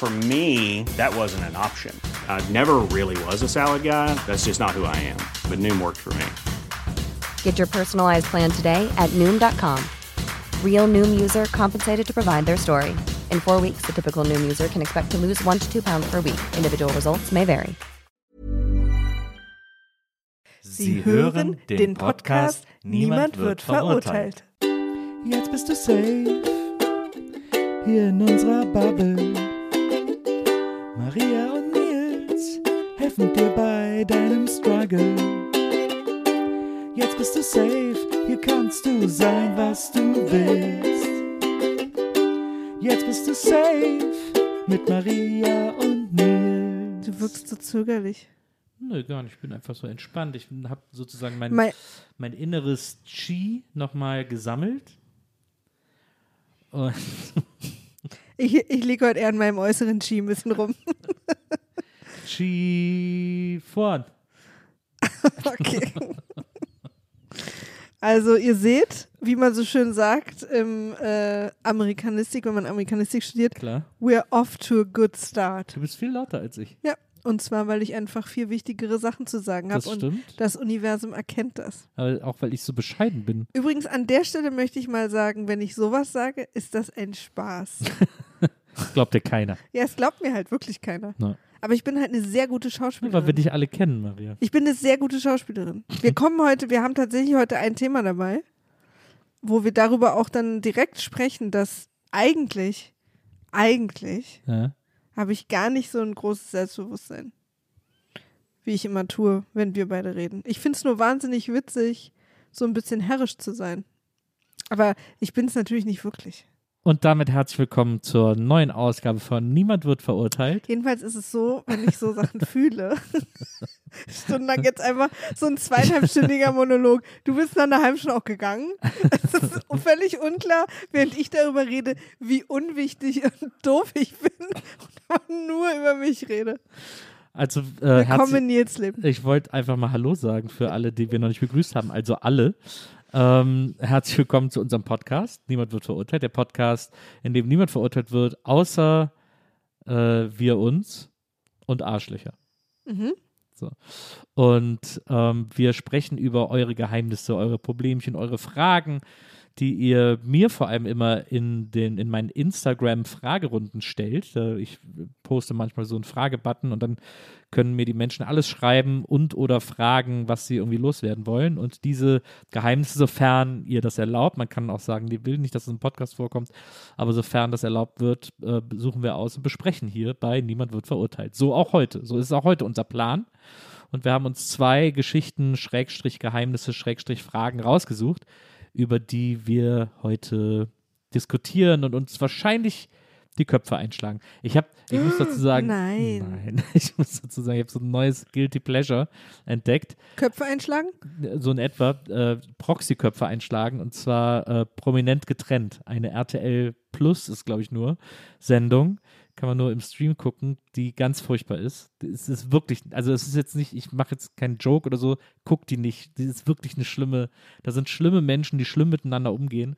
For me, that wasn't an option. I never really was a salad guy. That's just not who I am. But Noom worked for me. Get your personalized plan today at Noom.com. Real Noom user compensated to provide their story. In four weeks, the typical Noom user can expect to lose one to two pounds per week. Individual results may vary. Sie hören den Podcast Niemand wird verurteilt. Jetzt bist du safe hier in unserer Bubble. Maria und Nils helfen dir bei deinem Struggle. Jetzt bist du safe, hier kannst du sein, was du willst. Jetzt bist du safe mit Maria und Nils. Du wirkst so zögerlich. Nö, gar nicht. Ich bin einfach so entspannt. Ich habe sozusagen mein, Mein- mein inneres Chi nochmal gesammelt. Und Ich, ich liege heute eher an meinem äußeren Ski ein bisschen rum. Chi vorn. Okay. Also ihr seht, wie man so schön sagt im äh, Amerikanistik, wenn man Amerikanistik studiert, Klar. we're off to a good start. Du bist viel lauter als ich. Ja, und zwar, weil ich einfach viel wichtigere Sachen zu sagen habe Das und das Universum erkennt das. Aber auch weil ich so bescheiden bin. Übrigens, an der Stelle möchte ich mal sagen, wenn ich sowas sage, ist das ein Spaß. Glaubt dir keiner. ja, es glaubt mir halt wirklich keiner. Na. Aber ich bin halt eine sehr gute Schauspielerin. Weil wir dich alle kennen, Maria. Ich bin eine sehr gute Schauspielerin. Wir kommen heute, wir haben tatsächlich heute ein Thema dabei, wo wir darüber auch dann direkt sprechen, dass eigentlich, eigentlich Ja. habe ich gar nicht so ein großes Selbstbewusstsein, wie ich immer tue, wenn wir beide reden. Ich finde es nur wahnsinnig witzig, so ein bisschen herrisch zu sein. Aber ich bin es natürlich nicht wirklich. Und damit herzlich willkommen zur neuen Ausgabe von Niemand wird verurteilt. Jedenfalls ist es so, wenn ich so Sachen fühle, stundenlang jetzt einfach so ein zweieinhalbstündiger Monolog. Du bist nach einer halben Stunde auch gegangen. Es ist völlig unklar, während ich darüber rede, wie unwichtig und doof ich bin und nur über mich rede. Also, äh, Willkommen in Nils Leben. ich wollte einfach mal Hallo sagen für alle, die wir noch nicht begrüßt haben. Also alle. Ähm, herzlich willkommen zu unserem Podcast. Niemand wird verurteilt. Der Podcast, in dem niemand verurteilt wird, außer äh, wir uns und Arschlöcher. Mhm. So. Und ähm, wir sprechen über eure Geheimnisse, eure Problemchen, eure Fragen, die ihr mir vor allem immer in, den, in meinen Instagram-Fragerunden stellt. Äh, Ich poste manchmal so einen Fragebutton und dann können mir die Menschen alles schreiben und oder fragen, was sie irgendwie loswerden wollen. Und diese Geheimnisse, sofern ihr das erlaubt, man kann auch sagen, die will nicht, dass es im Podcast vorkommt, aber sofern das erlaubt wird, äh, suchen wir aus und besprechen hier bei Niemand wird verurteilt. So auch heute. So ist auch heute unser Plan. Und wir haben uns zwei Geschichten, Schrägstrich Geheimnisse, Schrägstrich Fragen rausgesucht, über die wir heute diskutieren und uns wahrscheinlich die Köpfe einschlagen. Ich habe, ich muss dazu sagen, Nein. nein, ich muss dazu sagen, ich habe so ein neues Guilty Pleasure entdeckt, Köpfe einschlagen? so in etwa äh, Proxy-Köpfe einschlagen und zwar äh, prominent getrennt. Eine RTL Plus ist, glaube ich, nur Sendung. Kann man nur im Stream gucken, die ganz furchtbar ist. Es ist wirklich, also es ist jetzt nicht, ich mache jetzt keinen Joke oder so, guck die nicht. Die ist wirklich eine schlimme, da sind schlimme Menschen, die schlimm miteinander umgehen.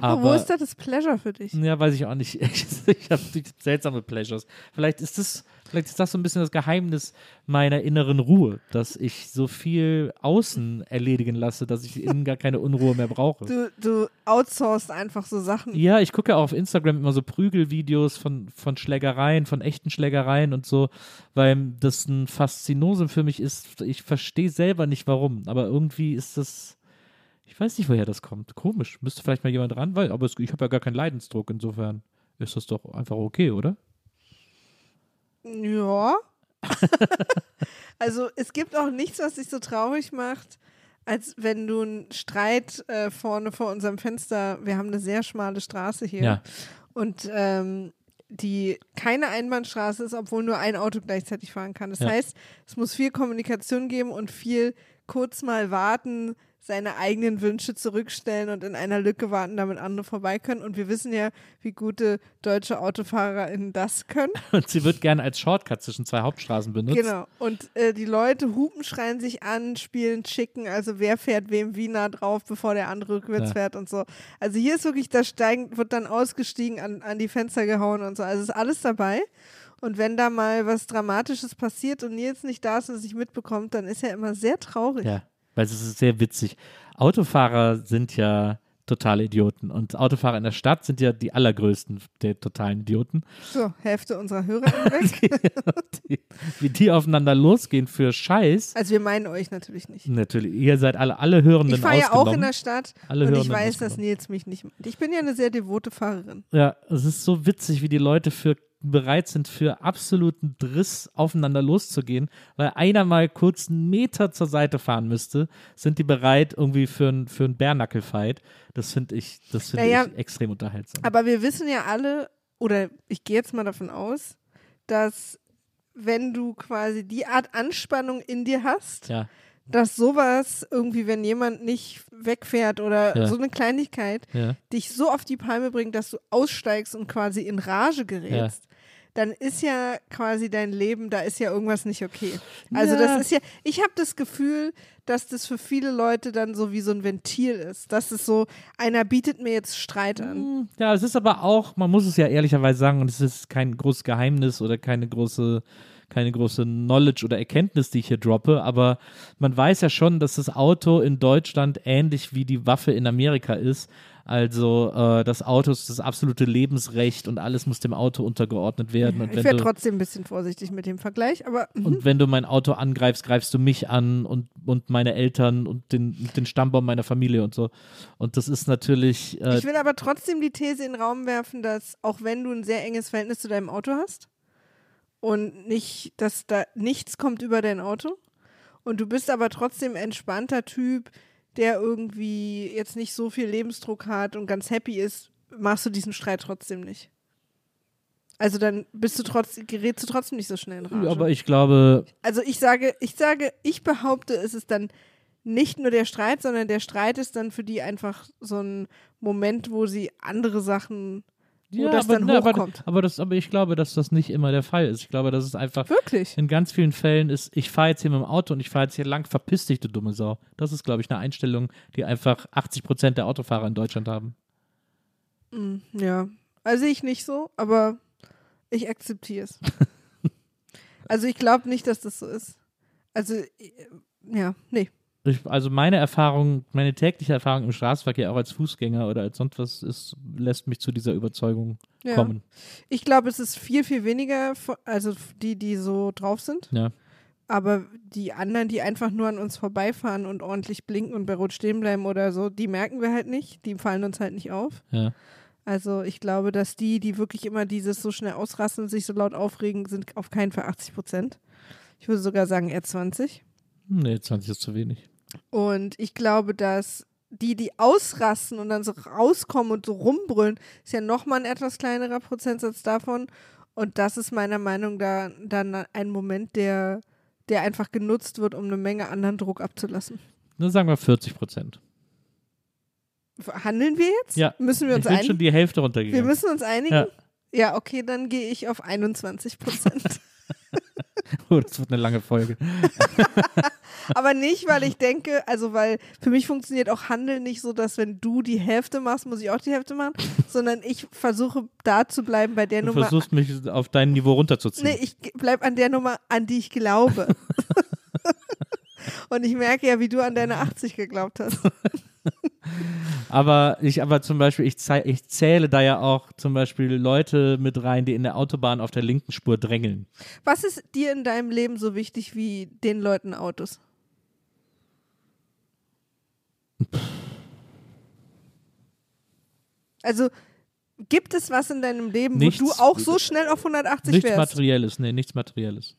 Aber, wo ist da das Pleasure für dich? ja, weiß ich auch nicht. Ich habe seltsame Pleasures. Vielleicht ist das, vielleicht ist das so ein bisschen das Geheimnis meiner inneren Ruhe, dass ich so viel außen erledigen lasse, dass ich innen gar keine Unruhe mehr brauche. Du, du outsourcest einfach so Sachen. Ja, ich gucke auch auf Instagram immer so Prügelvideos von, von Schlägereien, von echten Schlägereien und so, weil das ein Faszinosum für mich ist. Ich verstehe selber nicht warum, aber irgendwie ist das. Ich weiß nicht, woher das kommt. Komisch. Müsste vielleicht mal jemand ran, weil, aber es, ich habe ja gar keinen Leidensdruck, insofern ist das doch einfach okay, oder? Ja. Also es gibt auch nichts, was dich so traurig macht, als wenn du einen Streit äh, vorne vor unserem Fenster, wir haben eine sehr schmale Straße hier Ja. und ähm, die keine Einbahnstraße ist, obwohl nur ein Auto gleichzeitig fahren kann. Das Ja. heißt, es muss viel Kommunikation geben und viel kurz mal warten, seine eigenen Wünsche zurückstellen und in einer Lücke warten, damit andere vorbei können. Und wir wissen ja, wie gute deutsche AutofahrerInnen das können. Und sie wird gerne als Shortcut zwischen zwei Hauptstraßen benutzt. Genau. Und äh, die Leute hupen, schreien sich an, spielen Chicken, also wer fährt wem wie nah drauf, bevor der andere rückwärts Ja. fährt und so. Also hier ist wirklich, da steigen, wird dann ausgestiegen, an, an die Fenster gehauen und so. Also ist alles dabei. Und wenn da mal was Dramatisches passiert und Nils nicht da ist und es nicht mitbekommt, dann ist er immer sehr traurig. Ja, weil es ist sehr witzig. Autofahrer sind ja totale Idioten und Autofahrer in der Stadt sind ja die allergrößten der totalen Idioten. So, Hälfte unserer Hörer weg. die, wie die aufeinander losgehen für Scheiß. also wir meinen euch natürlich nicht. Natürlich, ihr seid alle, alle Hörenden Ich fahre ja auch in der Stadt Alle und ich Hörenden weiß, dass. Nils mich nicht. Ich bin ja eine sehr devote Fahrerin. Ja, es ist so witzig, wie die Leute für bereit sind, für absoluten Driss aufeinander loszugehen, weil einer mal kurz einen Meter zur Seite fahren müsste, sind die bereit irgendwie für einen für einen Bärnackel-Fight. Das finde ich, das finde Naja, ich extrem unterhaltsam. Aber wir wissen ja alle, oder ich gehe jetzt mal davon aus, dass wenn du quasi die Art Anspannung in dir hast, ja, dass sowas irgendwie, wenn jemand nicht wegfährt oder Ja. so eine Kleinigkeit, ja. dich so auf die Palme bringt, dass du aussteigst und quasi in Rage gerätst. Dann ist ja quasi dein Leben, da ist ja irgendwas nicht okay. Also Ja. das ist ja, ich habe das Gefühl, dass das für viele Leute dann so wie so ein Ventil ist. Das ist so, einer bietet mir jetzt Streit an. Ja, es ist aber auch, man muss es ja ehrlicherweise sagen, und es ist kein großes Geheimnis oder keine große, keine große Knowledge oder Erkenntnis, die ich hier droppe, aber man weiß ja schon, dass das Auto in Deutschland ähnlich wie die Waffe in Amerika ist. Also äh, das Auto ist das absolute Lebensrecht und alles muss dem Auto untergeordnet werden. und Ich wäre trotzdem ein bisschen vorsichtig mit dem Vergleich, aber mhm. und wenn du mein Auto angreifst, greifst du mich an und, und meine Eltern und den, den Stammbaum meiner Familie und so. Und das ist natürlich. Äh, ich will aber trotzdem die These in den Raum werfen, dass auch wenn du ein sehr enges Verhältnis zu deinem Auto hast und nicht, dass da nichts kommt über dein Auto und du bist aber trotzdem entspannter Typ, der irgendwie jetzt nicht so viel Lebensdruck hat und ganz happy ist, machst du diesen Streit trotzdem nicht. Also dann bist du trotzdem, gerätst du trotzdem nicht so schnell in Rage. aber ich glaube, Also ich sage, ich sage, ich behaupte, es ist dann nicht nur der Streit, sondern der Streit ist dann für die einfach so ein Moment, wo sie andere Sachen, wo das aber, dann ne, aber, hochkommt. aber, das, aber ich glaube, dass das nicht immer der Fall ist. Ich glaube, dass es einfach Wirklich? in ganz vielen Fällen ist, ich fahre jetzt hier mit dem Auto und ich fahre jetzt hier lang, verpiss dich, du dumme Sau. Das ist, glaube ich, eine Einstellung, die einfach 80 Prozent der Autofahrer in Deutschland haben. Ja. Also ich nicht so, aber ich akzeptiere es. also ich glaube nicht, dass das so ist. Also, ja, nee. Ich, also meine Erfahrung, meine tägliche Erfahrung im Straßenverkehr, auch als Fußgänger oder als sonst was, ist, lässt mich zu dieser Überzeugung Ja. kommen. Ich glaube, es ist viel, viel weniger, also die, die so drauf sind. Ja. Aber die anderen, die einfach nur an uns vorbeifahren und ordentlich blinken und bei Rot stehen bleiben oder so, die merken wir halt nicht. Die fallen uns halt nicht auf. Ja. Also ich glaube, dass die, die wirklich immer dieses so schnell ausrasten und sich so laut aufregen, sind auf keinen Fall 80 Prozent. Ich würde sogar sagen eher 20. Hm, Nee, 20 ist zu wenig. Und ich glaube, dass die, die ausrasten und dann so rauskommen und so rumbrüllen, ist ja nochmal ein etwas kleinerer Prozentsatz davon. Und das ist meiner Meinung nach dann ein Moment, der, der einfach genutzt wird, um eine Menge anderen Druck abzulassen. Dann sagen wir 40 Prozent. Handeln wir jetzt? Ja. Müssen wir uns ich bin schon einigen? die Hälfte Wir runtergegangen. müssen uns einigen? Ja. Ja, okay, dann gehe ich auf 21 Prozent. Oh, das wird eine lange Folge. Aber nicht, weil ich denke, also weil für mich funktioniert auch Handeln nicht so, dass wenn du die Hälfte machst, muss ich auch die Hälfte machen, sondern ich versuche da zu bleiben bei der Du Nummer. versuchst mich auf dein Niveau runterzuziehen. Nee, ich bleib an der Nummer, an die ich glaube. Und ich merke ja, wie du an deine 80 geglaubt hast. Aber ich, aber zum Beispiel, ich, ich zähle da ja auch zum Beispiel Leute mit rein, die in der Autobahn auf der linken Spur drängeln. Was ist dir in deinem Leben so wichtig wie den Leuten Autos? Also gibt es was in deinem Leben, Nichts- wo du auch so schnell auf 180 Nichts wärst? Materielles, nee, nichts Materielles.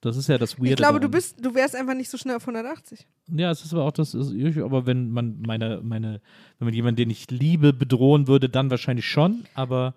Das ist ja das Weirde. Ich glaube, du daran. bist, du wärst einfach nicht so schnell auf 180. Ja, es ist aber auch das, ist, aber wenn man meine, meine, wenn man jemanden, den ich liebe, bedrohen würde, dann wahrscheinlich schon, aber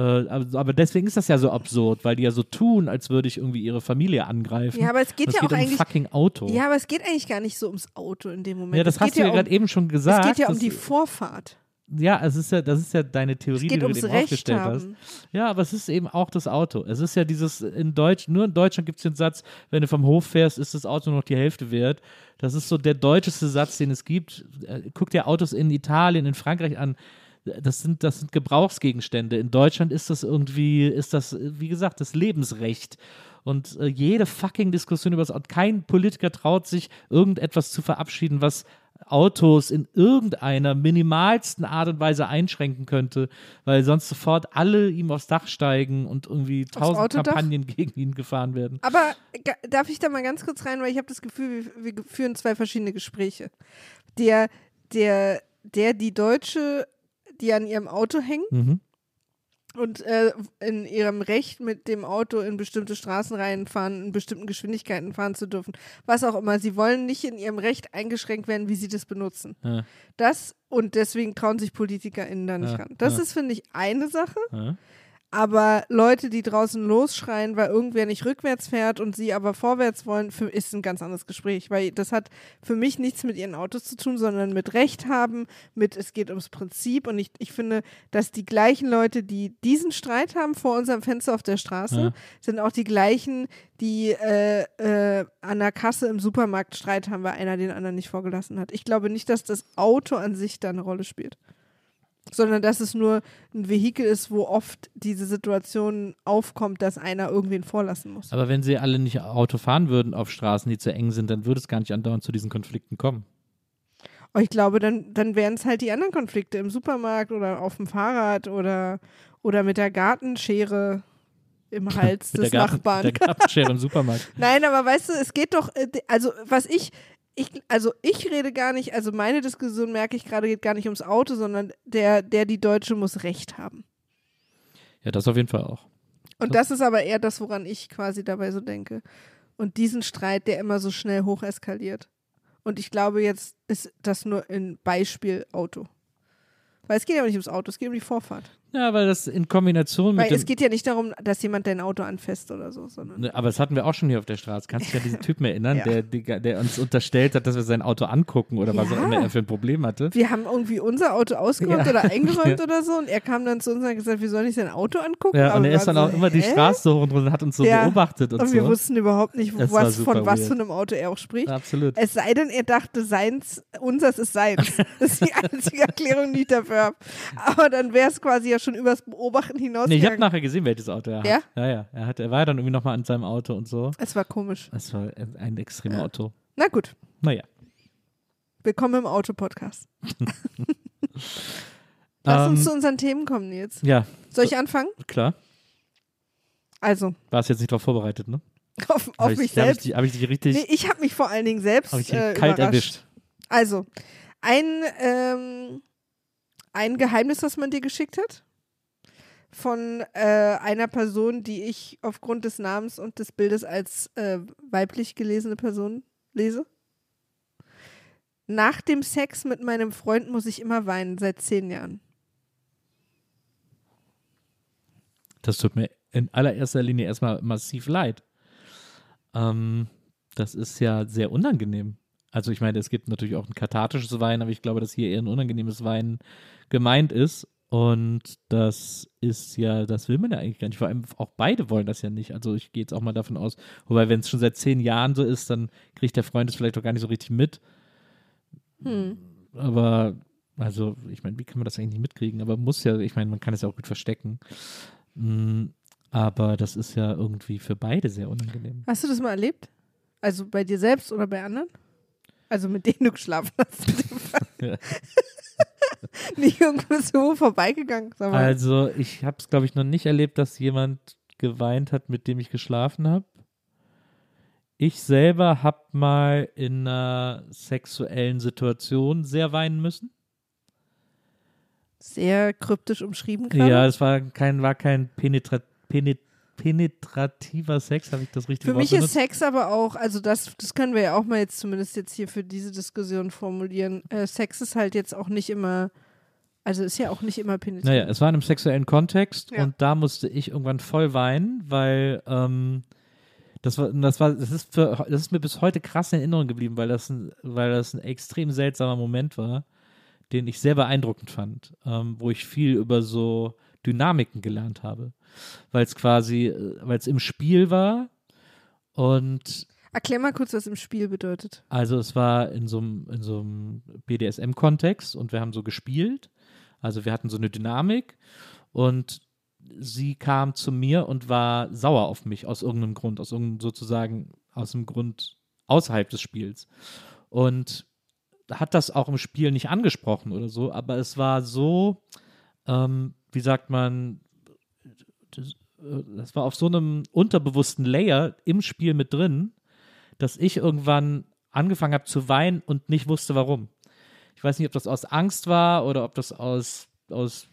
aber aber deswegen ist das ja so absurd, weil die ja so tun, als würde ich irgendwie ihre Familie angreifen. Ja, aber es geht ja geht auch um eigentlich- fucking Auto. Ja, aber es geht eigentlich gar nicht so ums Auto in dem Moment. Ja, das es hast du ja um, gerade eben schon gesagt. Es geht ja um die Vorfahrt. Ja, es ist ja, das ist ja deine Theorie, Es die du eben Recht aufgestellt hast. haben. Ja, aber es ist eben auch das Auto. Es ist ja dieses in Deutsch, nur in Deutschland gibt es den Satz, wenn du vom Hof fährst, ist das Auto noch die Hälfte wert. Das ist so der deutscheste Satz, den es gibt. Äh, Guck dir Autos in Italien, in Frankreich an. Das sind, das sind Gebrauchsgegenstände. In Deutschland ist das irgendwie, ist das, wie gesagt, das Lebensrecht. Und äh, jede fucking Diskussion über das Auto, kein Politiker traut sich, irgendetwas zu verabschieden, was Autos in irgendeiner minimalsten Art und Weise einschränken könnte, weil sonst sofort alle ihm aufs Dach steigen und irgendwie tausend? Kampagnen gegen ihn gefahren werden. Aber darf ich da mal ganz kurz rein, weil ich habe das Gefühl, wir, wir führen zwei verschiedene Gespräche. Der, der, der, die Deutsche, die an ihrem Auto hängt Mhm. und äh, in ihrem Recht mit dem Auto in bestimmte Straßenreihen fahren, in bestimmten Geschwindigkeiten fahren zu dürfen. Was auch immer. Sie wollen nicht in ihrem Recht eingeschränkt werden, wie sie das benutzen. Ja. Das und deswegen trauen sich PolitikerInnen da nicht Ja, ran. Das ja. ist, finde ich, eine Sache. Aber Leute, die draußen losschreien, weil irgendwer nicht rückwärts fährt und sie aber vorwärts wollen, für, ist ein ganz anderes Gespräch. Weil das hat für mich nichts mit ihren Autos zu tun, sondern mit Recht haben, mit es geht ums Prinzip. Und ich, ich finde, dass die gleichen Leute, die diesen Streit haben vor unserem Fenster auf der Straße, Ja. sind auch die gleichen, die äh, äh, an der Kasse im Supermarkt Streit haben, weil einer den anderen nicht vorgelassen hat. Ich glaube nicht, dass das Auto an sich da eine Rolle spielt sondern dass es nur ein Vehikel ist, wo oft diese Situation aufkommt, dass einer irgendwen vorlassen muss. Aber wenn sie alle nicht Auto fahren würden auf Straßen, die zu eng sind, dann würde es gar nicht andauernd zu diesen Konflikten kommen. Aber ich glaube, dann, dann wären es halt die anderen Konflikte im Supermarkt oder auf dem Fahrrad oder, oder mit der Gartenschere im Hals Mit des Garten, Nachbarn. Der Gartenschere im Supermarkt. Nein, aber weißt du, es geht doch, äh, also was ich, ich, also ich rede gar nicht, also meine Diskussion merke ich gerade, geht gar nicht ums Auto, sondern der, der die Deutsche muss Recht haben. Ja, das auf jeden Fall auch. Und das ist aber eher das, woran ich quasi dabei so denke. Und diesen Streit, der immer so schnell hoch eskaliert. Und ich glaube, jetzt ist das nur ein Beispiel Auto. Weil es geht ja nicht ums Auto, es geht um die Vorfahrt. Ja, weil das in Kombination mit Weil es geht ja nicht darum, dass jemand dein Auto anfasst oder so, sondern. Ne, Aber das hatten wir auch schon hier auf der Straße. Kannst du dich an diesen Typen erinnern, Ja. der, der, der uns unterstellt hat, dass wir sein Auto angucken oder was auch Ja. immer er für ein Problem hatte? Wir haben irgendwie unser Auto ausgeräumt Ja. oder eingeräumt Ja. oder so und er kam dann zu uns und hat gesagt, wir sollen nicht sein Auto angucken. Ja, und Aber er wir ist dann waren auch so, immer die? Straße so hoch und hat uns so Ja. beobachtet und, Und wir so. wussten überhaupt nicht, war was, von super was weird. für einem Auto er auch spricht. Absolut. Es sei denn, er dachte, seins, unseres ist seins. Das ist die einzige Erklärung, die ich dafür habe. Aber dann wäre es quasi ja schon übers Beobachten hinausgegangen. Nee, ich habe nachher gesehen, welches Auto er hat. Ja? Ja, ja. Er, hat, er war dann irgendwie nochmal an seinem Auto und so. es war komisch. Das war ein extremes Auto. Na gut, Naja. willkommen im Auto-Podcast. Lass uns Ähm, zu unseren Themen kommen, Nils. Ja, Soll ich anfangen? klar. Also, Warst jetzt nicht darauf vorbereitet, ne? auf, auf Hab ich, mich Hab ich, selbst. dich- hab ich dich richtig, Nee, ich habe mich vor allen Dingen selbst hab ich äh, kalt überrascht. erwischt. Also, ein, ähm, ein Geheimnis, was man dir geschickt hat. Von äh, einer Person, die ich aufgrund des Namens und des Bildes als äh, weiblich gelesene Person lese. Nach dem Sex mit meinem Freund muss ich immer weinen, seit zehn Jahren. Das tut mir in allererster Linie erstmal massiv leid. Ähm, das ist ja sehr unangenehm. Also ich meine, es gibt natürlich auch ein kathartisches Weinen, aber ich glaube, dass hier eher ein unangenehmes Weinen gemeint ist. Und das ist ja, das will man ja eigentlich gar nicht. Vor allem auch beide wollen das ja nicht. Also ich gehe jetzt auch mal davon aus, wobei wenn es schon seit zehn Jahren so ist, dann kriegt der Freund es vielleicht auch gar nicht so richtig mit. Hm. Aber, also, ich meine, wie kann man das eigentlich nicht mitkriegen? Aber muss ja, ich meine, man kann es ja auch gut verstecken. Mm, Aber das ist ja irgendwie für beide sehr unangenehm. Hast du das mal erlebt? Also bei dir selbst oder bei anderen? Also mit denen du geschlafen hast. Ja. Nicht irgendwo so vorbeigegangen. Also, ich habe es, glaube ich, noch nicht erlebt, dass jemand geweint hat, mit dem ich geschlafen habe. Ich selber habe mal in einer sexuellen Situation sehr weinen müssen. Sehr kryptisch umschrieben gerade. Ja, es war kein, war kein Penetra Penet penetrativer Sex, habe ich das richtig Für mich ist Sex aber auch, also das, das können wir ja auch mal jetzt zumindest jetzt hier für diese Diskussion formulieren. Äh, Sex ist halt jetzt auch nicht immer, also ist ja auch nicht immer penetrant. Naja, es war in einem sexuellen Kontext Ja. und da musste ich irgendwann voll weinen, weil ähm, das war, das war, das ist für, das ist mir bis heute krass in Erinnerung geblieben, weil das ein, weil das ein extrem seltsamer Moment war, den ich sehr beeindruckend fand, ähm, wo ich viel über so Dynamiken gelernt habe, weil es quasi, äh, weil es im Spiel war und Erklär mal kurz, was im Spiel bedeutet. also es war in so einem in so einem BDSM-Kontext und wir haben so gespielt. Also wir hatten so eine Dynamik und sie kam zu mir und war sauer auf mich aus irgendeinem Grund, aus irgendeinem sozusagen aus dem Grund außerhalb des Spiels. Und hat das auch im Spiel nicht angesprochen oder so, aber es war so, ähm, wie sagt man, das, äh, das war auf so einem unterbewussten Layer im Spiel mit drin, dass ich irgendwann angefangen habe zu weinen und nicht wusste warum. Ich weiß nicht, ob das aus Angst war oder ob das aus, aus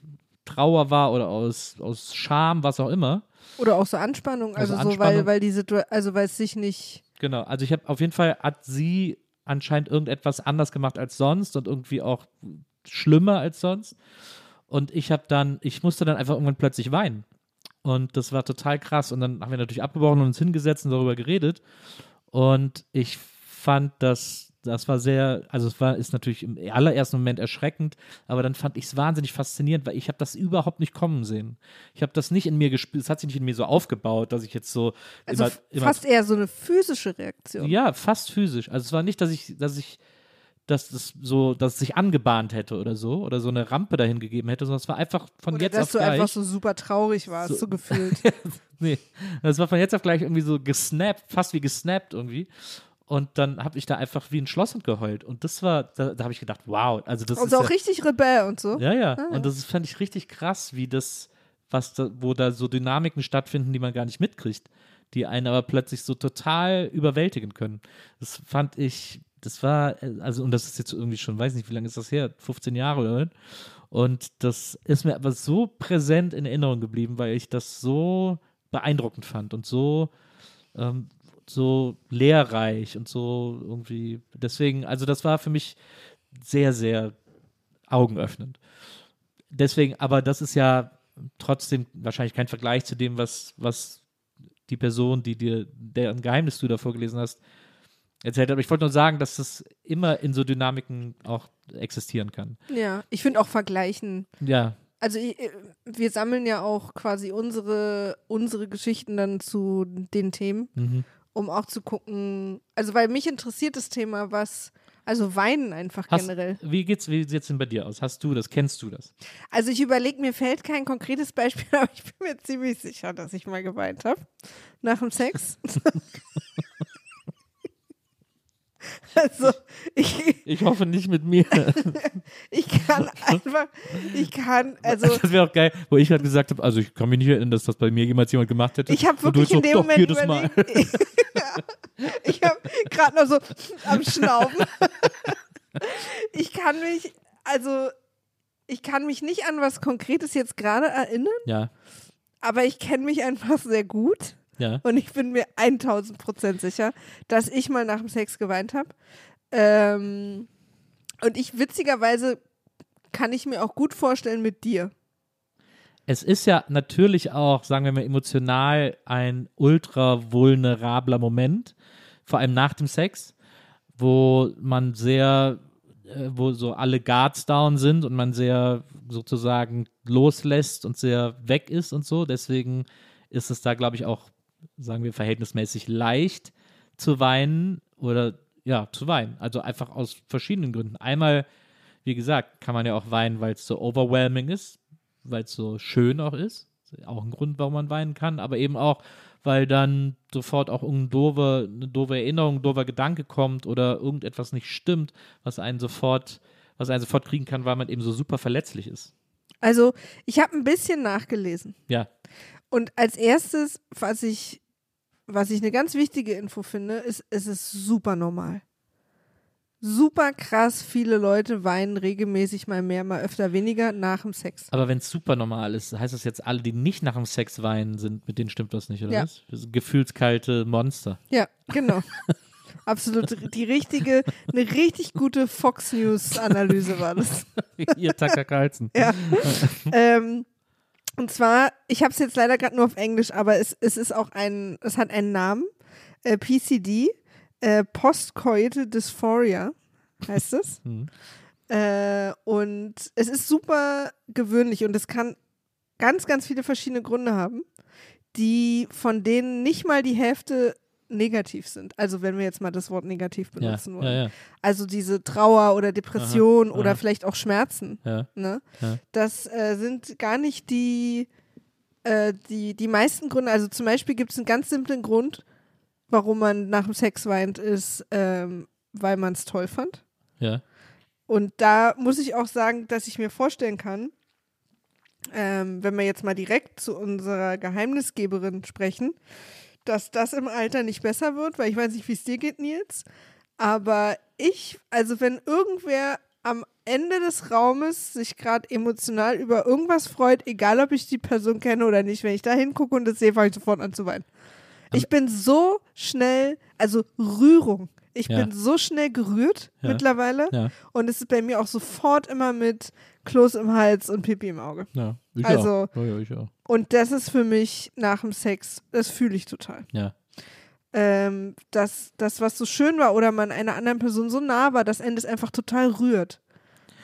Trauer war oder aus, aus Scham, was auch immer. Oder auch so Anspannung, also, Also so, weil, Anspannung. weil die Situa also weil es sich nicht. Genau, also ich habe auf jeden Fall hat sie anscheinend irgendetwas anders gemacht als sonst und irgendwie auch schlimmer als sonst. Und ich habe dann, ich musste dann einfach irgendwann plötzlich weinen. Und das war total krass. Und dann haben wir natürlich abgebrochen und uns hingesetzt und darüber geredet. Und ich fand das, das war sehr, also es war, ist natürlich im allerersten Moment erschreckend, aber dann fand ich es wahnsinnig faszinierend, weil ich habe das überhaupt nicht kommen sehen. Ich habe das nicht in mir gespielt, es hat sich nicht in mir so aufgebaut, dass ich jetzt so Also immer, immer fast eher so eine physische Reaktion. ja, fast physisch. Also es war nicht, dass ich, dass ich, dass das so, dass es sich angebahnt hätte oder so, oder so eine Rampe dahin gegeben hätte, sondern es war einfach von Oder jetzt dass auf du gleich. einfach so super traurig warst, so, So- gefühlt. nee, das war von jetzt auf gleich irgendwie so gesnappt, fast wie gesnappt irgendwie. Und dann habe ich da einfach wie ein Schlossend geheult. Und das war, da, da habe ich gedacht, wow, also das Und ist auch ja, richtig Rebell und so. ja, ja. Ah. Und das fand ich richtig krass, wie das, was da, wo da so Dynamiken stattfinden, die man gar nicht mitkriegt, die einen aber plötzlich so total überwältigen können. Das fand ich, das war, äh, also, und das ist jetzt irgendwie schon, weiß nicht, wie lange ist das her? 15 Jahre oder? Und das ist mir aber so präsent in Erinnerung geblieben, weil ich das so beeindruckend fand und so, ähm, so lehrreich und so irgendwie. Deswegen, also das war für mich sehr, sehr augenöffnend. Deswegen, aber das ist ja trotzdem wahrscheinlich kein Vergleich zu dem, was, was die Person, die dir, deren Geheimnis du da vorgelesen hast, erzählt. Aber ich wollte nur sagen, dass das immer in so Dynamiken auch existieren kann. Ja, ich finde auch vergleichen. Ja, Also ich, wir sammeln ja auch quasi unsere, unsere Geschichten dann zu den Themen, mhm. um auch zu gucken, also weil mich interessiert das Thema, was, also Weinen einfach Hast, generell. wie geht's, wie sieht's denn bei dir aus? Hast du das? Kennst du das? Also ich überlege, mir fällt kein konkretes Beispiel, aber ich bin mir ziemlich sicher, dass ich mal geweint habe. Nach dem Sex. also ich, Ich hoffe nicht mit mir. ich kann einfach, ich kann, also das wäre auch geil, wo ich halt gesagt habe, also ich kann mich nicht erinnern, dass das bei mir jemals jemand gemacht hätte. ich habe wirklich in so, dem doch, Moment jedes Mal. überlegt, ich habe gerade noch so am Schnauben. ich kann mich, also ich kann mich nicht an was Konkretes jetzt gerade erinnern, Ja, aber ich kenne mich einfach sehr gut. Ja. Und ich bin mir 1000 Prozent sicher, dass ich mal nach dem Sex geweint habe. Ähm, und ich witzigerweise kann ich mir auch gut vorstellen mit dir. Es ist ja natürlich auch, sagen wir mal, emotional ein ultra vulnerabler Moment, vor allem nach dem Sex, wo man sehr, äh, wo so alle Guards down sind und man sehr sozusagen loslässt und sehr weg ist und so. Deswegen ist es da, glaube ich, auch, sagen wir, verhältnismäßig leicht zu weinen oder ja, zu weinen. Also einfach aus verschiedenen Gründen. Einmal, wie gesagt, kann man ja auch weinen, weil es so overwhelming ist, weil es so schön auch ist. Ist Auch ein Grund, warum man weinen kann, aber eben auch, weil dann sofort auch irgendeine doofe, eine doofe Erinnerung, ein doofer Gedanke kommt oder irgendetwas nicht stimmt, was einen sofort, was einen sofort kriegen kann, weil man eben so super verletzlich ist. Also, ich habe ein bisschen nachgelesen. Ja, Und als erstes, was ich, was ich eine ganz wichtige Info finde, ist, es ist super normal. super krass viele Leute weinen regelmäßig mal mehr, mal öfter weniger nach dem Sex. Aber wenn es super normal ist, heißt das jetzt, alle, die nicht nach dem Sex weinen, sind, mit denen stimmt was nicht, oder Ja. was? Gefühlskalte Monster. Ja, genau. Absolut. Die richtige, eine richtig gute Fox News Analyse war das. Ihr Tucker Carlson. Ja. ähm, und zwar, ich habe es jetzt leider gerade nur auf Englisch, aber es, es ist auch ein, es hat einen Namen. Äh, PCD, äh, Postcoital Dysphoria heißt es. äh, und es ist super gewöhnlich und es kann ganz, ganz viele verschiedene Gründe haben, die von denen nicht mal die Hälfte negativ sind. Also wenn wir jetzt mal das Wort negativ Ja, benutzen wollen. ja, ja, Also diese Trauer oder Depression Aha, oder aha. vielleicht auch Schmerzen. ja. Ne? Ja. Das äh, sind gar nicht die, äh, die, die meisten Gründe. Also zum Beispiel gibt es einen ganz simplen Grund, warum man nach dem Sex weint, ist, ähm, weil man es toll fand. ja. Und da muss ich auch sagen, dass ich mir vorstellen kann, ähm, wenn wir jetzt mal direkt zu unserer Geheimnisgeberin sprechen, dass das im Alter nicht besser wird, weil ich weiß nicht, wie es dir geht, Nils. Aber ich, also wenn irgendwer am Ende des Raumes sich gerade emotional über irgendwas freut, egal ob ich die Person kenne oder nicht, wenn ich da hingucke und das sehe, fange ich sofort an zu weinen. Ich bin so schnell, also Rührung. Ich Ja. bin so schnell gerührt Ja. mittlerweile. Ja. Und es ist bei mir auch sofort immer mit Kloß im Hals und Pipi im Auge. ja. Ich Also- auch. Ja, ja, ich auch. Und das ist für mich nach dem Sex, das fühle ich total. Ja. Ähm, dass das, was so schön war oder man einer anderen Person so nah war, das Ende ist einfach total rührt.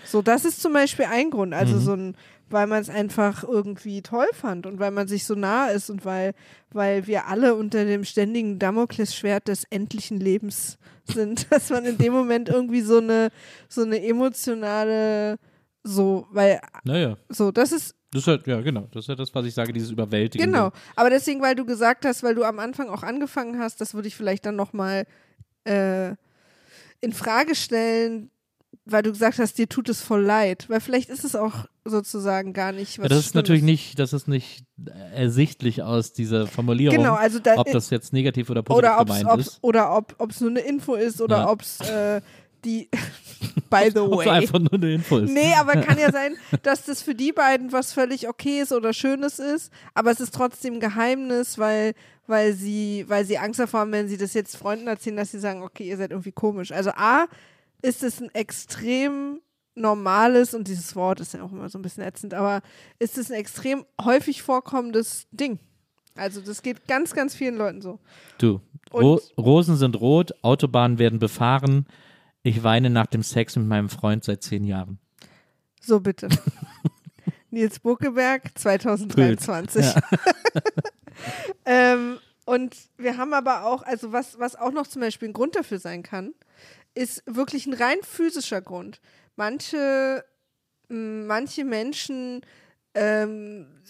So, das ist zum Beispiel ein Grund. Also Mhm. so ein, weil man es einfach irgendwie toll fand und weil man sich so nah ist und weil, weil wir alle unter dem ständigen Damoklesschwert des endlichen Lebens sind, dass man in dem Moment irgendwie so eine, so eine emotionale, so, weil, Naja. so, das ist Das ist halt, ja, genau. Das ist ja das, was ich sage, dieses Überwältigende. Genau, aber deswegen, weil du gesagt hast, weil du am Anfang auch angefangen hast, das würde ich vielleicht dann nochmal äh, in Frage stellen, weil du gesagt hast, dir tut es voll leid, weil vielleicht ist es auch sozusagen gar nicht was Ja, das ist natürlich nicht, das ist nicht ersichtlich aus dieser Formulierung, Genau, also da ob das jetzt negativ oder positiv oder gemeint ob's, ist. oder ob es nur eine Info ist oder Ja. ob es äh, die by the way einfach nur eine Info ist. Nee, aber kann ja sein, dass das für die beiden was völlig okayes oder Schönes ist, aber es ist trotzdem ein Geheimnis, weil, weil sie, weil sie Angst davor haben, wenn sie das jetzt Freunden erzählen, dass sie sagen, okay, ihr seid irgendwie komisch. Also A, ist es ein extrem normales, und dieses Wort ist ja auch immer so ein bisschen ätzend, aber ist es ein extrem häufig vorkommendes Ding. Also das geht ganz, ganz vielen Leuten so. Du, Ro Rosen sind rot, Autobahnen werden befahren. Ich weine nach dem Sex mit meinem Freund seit zehn Jahren. So bitte. Nils Buckeberg 2023. ähm, und wir haben aber auch, also was, was auch noch zum Beispiel ein Grund dafür sein kann, ist wirklich ein rein physischer Grund. Manche, manche Menschen ähm,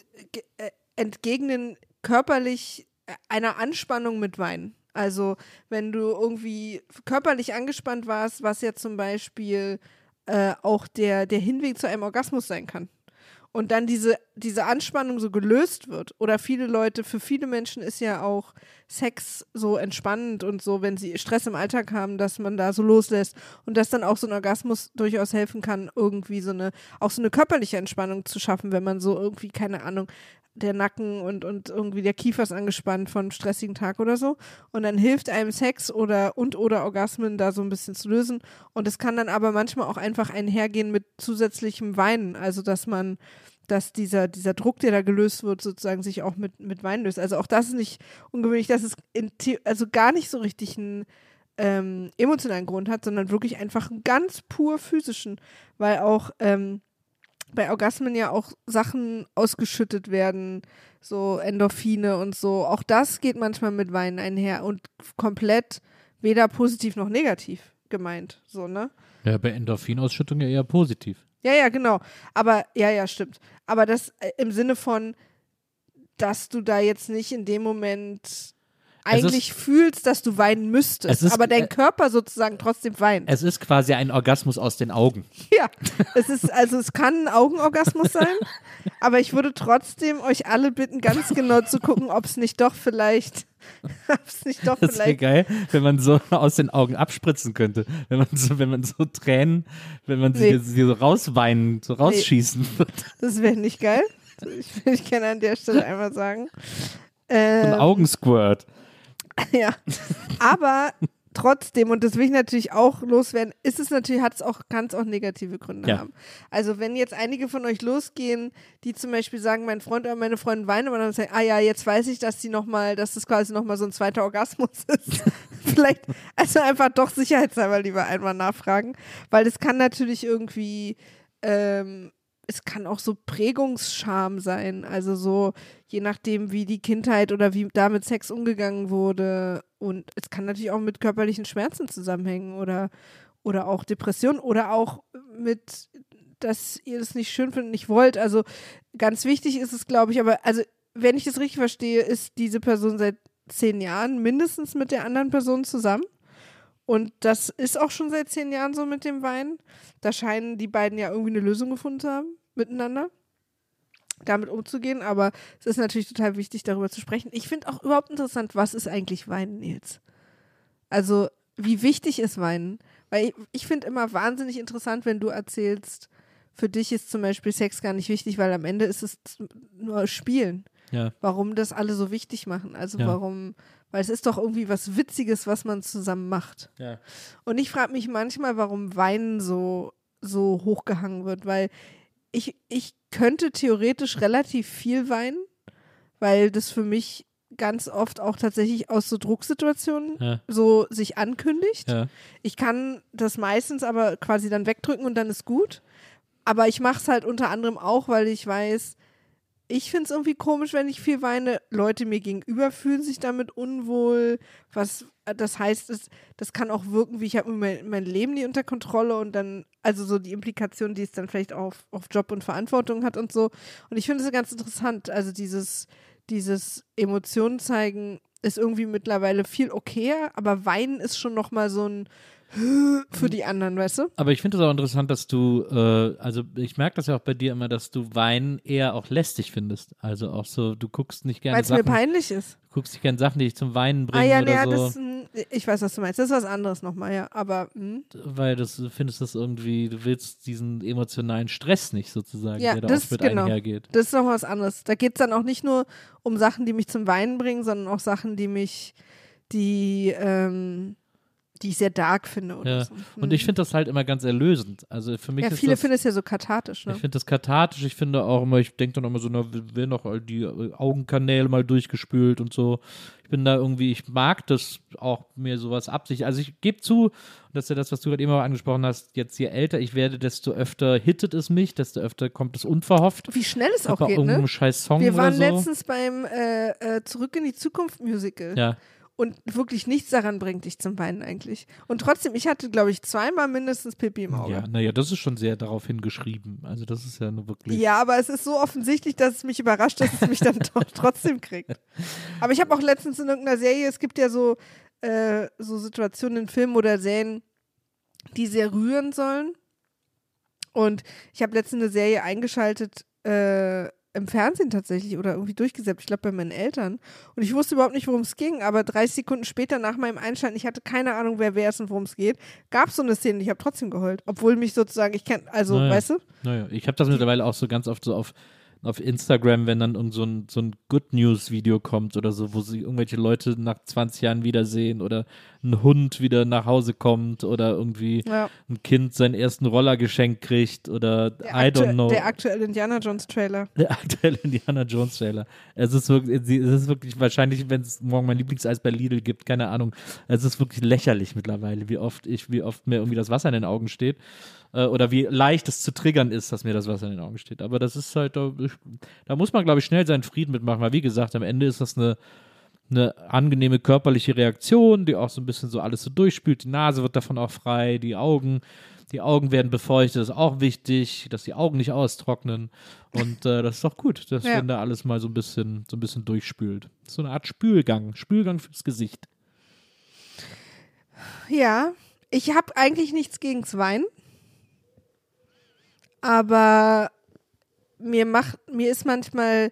äh, entgegnen körperlich einer Anspannung mit Weinen. Also wenn du irgendwie körperlich angespannt warst, was ja zum Beispiel äh, auch der, der Hinweg zu einem Orgasmus sein kann. Und dann diese, diese Anspannung so gelöst wird. Oder viele Leute, für viele Menschen ist ja auch Sex so entspannend und so, wenn sie Stress im Alltag haben, dass man da so loslässt. Und dass dann auch so ein Orgasmus durchaus helfen kann, irgendwie so eine, auch so eine körperliche Entspannung zu schaffen, wenn man so irgendwie, keine Ahnung, der Nacken und, und irgendwie der Kiefer ist angespannt von einem stressigen Tag oder so. Und dann hilft einem Sex oder und oder Orgasmen da so ein bisschen zu lösen. Und es kann dann aber manchmal auch einfach einhergehen mit zusätzlichem Weinen. Also dass man, dass dieser, dieser Druck, der da gelöst wird, sozusagen sich auch mit, mit Wein löst. Also auch das ist nicht ungewöhnlich, dass es in also gar nicht so richtig einen ähm, emotionalen Grund hat, sondern wirklich einfach einen ganz pur physischen, weil auch ähm, bei Orgasmen ja auch Sachen ausgeschüttet werden, so Endorphine und so. Auch das geht manchmal mit Weinen einher und komplett weder positiv noch negativ gemeint, so, ne? Ja, bei Endorphinausschüttung ja eher positiv. Ja, ja, genau. Aber, ja, ja, stimmt. Aber das äh, im Sinne von, dass du da jetzt nicht in dem Moment eigentlich fühlst, dass du weinen Es müsstest, ist- aber dein äh, Körper sozusagen trotzdem weint. Es ist quasi ein Orgasmus aus den Augen. Ja, es ist, also es kann ein Augenorgasmus sein, aber ich würde trotzdem euch alle bitten, ganz genau zu gucken, ob es nicht doch vielleicht hab's nicht doch Das wäre geil, wenn man so aus den Augen abspritzen könnte. Wenn man so, wenn man so Tränen, wenn man sie, Nee. sie so rausweinen, so rausschießen wird. Das wäre nicht geil. Ich ich gerne an der Stelle einmal sagen. So ein Ähm, Augensquirt. Ja. Aber trotzdem, und das will ich natürlich auch loswerden, ist es natürlich, hat es auch, kann es auch negative Gründe Ja. haben. Also wenn jetzt einige von euch losgehen, die zum Beispiel sagen, mein Freund oder meine Freundin weinen, aber dann sagen, ah ja, jetzt weiß ich, dass die noch mal, dass das quasi nochmal so ein zweiter Orgasmus ist. Vielleicht, also einfach doch sicherheitshalber lieber einmal nachfragen, weil das kann natürlich irgendwie, ähm, es kann auch so Prägungsscham sein, also so je nachdem, wie die Kindheit oder wie da mit Sex umgegangen wurde. Und es kann natürlich auch mit körperlichen Schmerzen zusammenhängen oder, oder auch Depressionen oder auch mit, dass ihr das nicht schön findet, nicht wollt. Also ganz wichtig ist es, glaube ich, aber also wenn ich das richtig verstehe, ist diese Person seit zehn Jahren mindestens mit der anderen Person zusammen. Und das ist auch schon seit zehn Jahren so mit dem Wein. Da scheinen die beiden ja irgendwie eine Lösung gefunden zu haben, miteinander damit umzugehen. Aber es ist natürlich total wichtig, darüber zu sprechen. Ich finde auch überhaupt interessant, was ist eigentlich Weinen, Nils? Also, wie wichtig ist Weinen? Weil ich, ich finde immer wahnsinnig interessant, wenn du erzählst, für dich ist zum Beispiel Sex gar nicht wichtig, weil am Ende ist es nur Spielen. Ja. Warum das alle so wichtig machen. Also Ja. warum, weil es ist doch irgendwie was Witziges, was man zusammen macht. Ja. Und ich frage mich manchmal, warum Weinen so, so hochgehangen wird, weil ich, ich könnte theoretisch relativ viel weinen, weil das für mich ganz oft auch tatsächlich aus so Drucksituationen Ja. so sich ankündigt. Ja. Ich kann das meistens aber quasi dann wegdrücken und dann ist gut. Aber ich mache es halt unter anderem auch, weil ich weiß, ich finde es irgendwie komisch, wenn ich viel weine. Leute mir gegenüber fühlen sich damit unwohl. Was das heißt, es, das kann auch wirken, wie ich habe mein, mein Leben nie unter Kontrolle und dann, also so die Implikation, die es dann vielleicht auf, auf Job und Verantwortung hat und so. Und ich finde es ganz interessant. Also dieses, dieses Emotionen zeigen ist irgendwie mittlerweile viel okayer, aber weinen ist schon nochmal so ein für die anderen, weißt du? Aber ich finde es auch interessant, dass du, äh, also ich merke das ja auch bei dir immer, dass du Weinen eher auch lästig findest. Also auch so, du guckst nicht gerne Weil es mir Sachen, peinlich ist. guckst nicht gerne Sachen, die dich zum Weinen Ah bringen ja, oder nee, ja, so, das, hm, ich weiß, was du meinst. Das ist was anderes nochmal, ja. Aber hm. weil das, du findest das irgendwie, du willst diesen emotionalen Stress nicht sozusagen, Ja, der da das oft mit genau. einhergeht. Das ist noch was anderes. Da geht es dann auch nicht nur um Sachen, die mich zum Weinen bringen, sondern auch Sachen, die mich, die, ähm, die ich sehr dark finde. Oder Ja. so. Und ich finde das halt immer ganz erlösend. Also für mich Ja, viele das, finden es ja so kathartisch, ne? Ich finde das kathartisch. Ich finde auch immer, ich denke dann immer so, na, will noch die äh, Augenkanäle mal durchgespült und so. Ich bin da irgendwie, ich mag das auch mir sowas absicht. Also ich gebe zu, das ist ja das, was du gerade eben auch angesprochen hast, jetzt je älter ich werde, desto öfter hittet es mich, desto öfter kommt es unverhofft. Wie schnell es auch geht, ne? scheiß Song Wir waren so. letztens beim äh, äh, Zurück in die Zukunft Musical. ja, Und wirklich nichts daran bringt dich zum Weinen eigentlich. Und trotzdem, ich hatte, glaube ich, zweimal mindestens Pipi im Auge. ja, naja, das ist schon sehr darauf hingeschrieben. Also das ist ja nur wirklich. Ja, aber es ist so offensichtlich, dass es mich überrascht, dass es mich dann doch trotzdem kriegt. Aber ich habe auch letztens in irgendeiner Serie, es gibt ja so, äh, so Situationen in Filmen oder Serien, die sehr rühren sollen. Und ich habe letztens eine Serie eingeschaltet, äh, im Fernsehen tatsächlich oder irgendwie durchgesäppt, ich glaube bei meinen Eltern. Und ich wusste überhaupt nicht, worum es ging, aber 30 Sekunden später nach meinem Einschalten, ich hatte keine Ahnung, wer wer ist und worum es geht, gab es so eine Szene, ich habe trotzdem geheult. Obwohl mich sozusagen, ich kenne, also, Naja. weißt du? Naja, ich habe das mittlerweile auch so ganz oft so auf, auf Instagram, wenn dann so ein, so ein Good News Video kommt oder so, wo sie irgendwelche Leute nach 20 Jahren wiedersehen oder ein Hund wieder nach Hause kommt oder irgendwie Ja. ein Kind seinen ersten Roller geschenkt kriegt oder Der, I don't know. der aktuelle Indiana Jones Trailer. Der aktuelle Indiana Jones Trailer. Es ist wirklich, es ist wirklich wahrscheinlich, wenn es morgen mein Lieblingseis bei Lidl gibt, keine Ahnung. Es ist wirklich lächerlich mittlerweile, wie oft ich, wie oft mir irgendwie das Wasser in den Augen steht. Äh, oder wie leicht es zu triggern ist, dass mir das Wasser in den Augen steht. Aber das ist halt, da, da muss man, glaube ich, schnell seinen Frieden mitmachen, weil wie gesagt, am Ende ist das eine, eine angenehme körperliche Reaktion, die auch so ein bisschen so alles so durchspült. Die Nase wird davon auch frei, die Augen, die Augen werden befeuchtet, das ist auch wichtig, dass die Augen nicht austrocknen. Und äh, das ist doch gut, dass Ja. wenn da alles mal so ein bisschen, so ein bisschen durchspült. So eine Art Spülgang, Spülgang fürs Gesicht. Ja, ich habe eigentlich nichts gegens Wein. Aber mir macht, mir ist manchmal,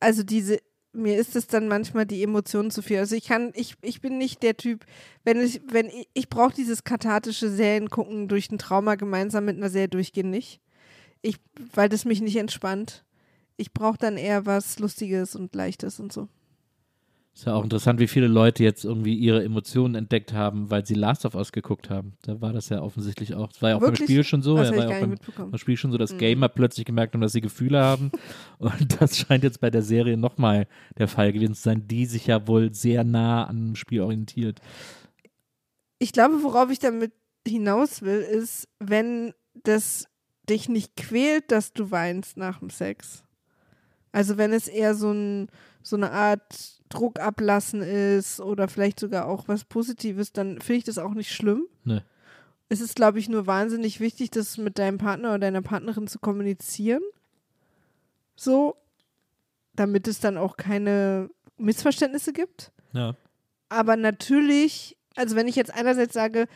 also diese mir ist es dann manchmal die Emotionen zu viel. Also ich kann, ich, ich bin nicht der Typ, wenn ich, wenn ich, ich brauche dieses kathartische Serien gucken durch ein Trauma gemeinsam mit einer Serie durchgehen nicht. Ich, weil das mich nicht entspannt. Ich brauche dann eher was Lustiges und Leichtes und so. Ist ja auch interessant, wie viele Leute jetzt irgendwie ihre Emotionen entdeckt haben, weil sie Last of Us geguckt haben. Da war das ja offensichtlich auch. Das war ja auch Wirklich? beim Spiel schon so. Das ja, war ich ja auch beim, beim Spiel schon so, dass Mhm. Gamer plötzlich gemerkt haben, dass sie Gefühle haben. Und das scheint jetzt bei der Serie nochmal der Fall gewesen zu sein, die sich ja wohl sehr nah an dem Spiel orientiert. Ich glaube, worauf ich damit hinaus will, ist, wenn das dich nicht quält, dass du weinst nach dem Sex. Also wenn es eher so, ein, so eine Art Druck ablassen ist oder vielleicht sogar auch was Positives, dann finde ich das auch nicht schlimm. Ne. Es ist, glaube ich, nur wahnsinnig wichtig, das mit deinem Partner oder deiner Partnerin zu kommunizieren. So, damit es dann auch keine Missverständnisse gibt. Ja. Aber natürlich, also wenn ich jetzt einerseits sage,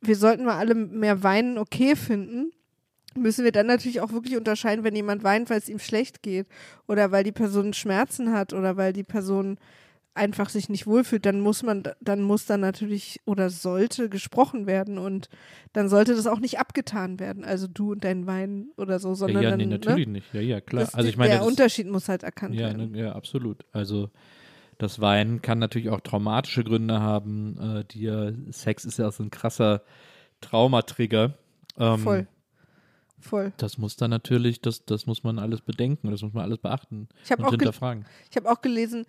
wir sollten mal alle mehr weinen okay finden, müssen wir dann natürlich auch wirklich unterscheiden, wenn jemand weint, weil es ihm schlecht geht oder weil die Person Schmerzen hat oder weil die Person einfach sich nicht wohlfühlt, dann muss man, dann muss dann natürlich oder sollte gesprochen werden und dann sollte das auch nicht abgetan werden. Also du und dein Wein oder so, Ja, sondern ja dann, nee, natürlich ne? nicht. Ja, ja, klar. Das, also ich meine, der Unterschied muss halt erkannt ja, werden. ne, ja, absolut. Also das Weinen kann natürlich auch traumatische Gründe haben. Äh, die, ja- Sex ist ja auch so ein krasser Traumatrigger. Ähm, Voll. Voll. Das muss dann natürlich, das, das muss man alles bedenken, das muss man alles beachten Ich habe und auch, hinterfragen. ich hab auch gelesen,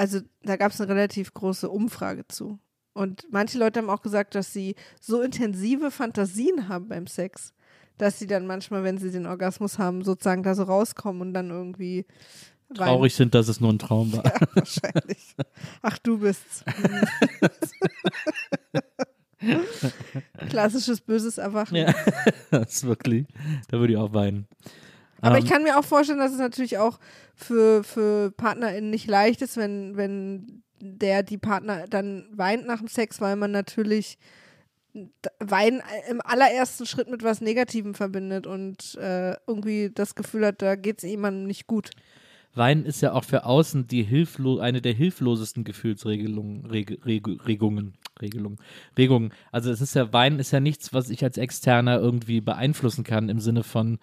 also da gab es eine relativ große Umfrage zu. Und manche Leute haben auch gesagt, dass sie so intensive Fantasien haben beim Sex, dass sie dann manchmal, wenn sie den Orgasmus haben, sozusagen da so rauskommen und dann irgendwie weinen. Traurig sind, dass es nur ein Traum war. Ja, wahrscheinlich. Ach, du bist's. Klassisches böses Erwachen. Ja, das ist wirklich, da würde ich auch weinen. Aber Ähm, ich kann mir auch vorstellen, dass es natürlich auch für, für PartnerInnen nicht leicht ist, wenn, wenn der, die Partner dann weint nach dem Sex, weil man natürlich Weinen im allerersten Schritt mit was Negativem verbindet und äh, irgendwie das Gefühl hat, da geht es jemandem nicht gut. Weinen ist ja auch für außen die hilflo eine der hilflosesten Gefühlsregelungen, Reg Reg Regungen, Regelungen, Regungen. Also es ist ja, Weinen ist ja nichts, was ich als Externer irgendwie beeinflussen kann im Sinne von,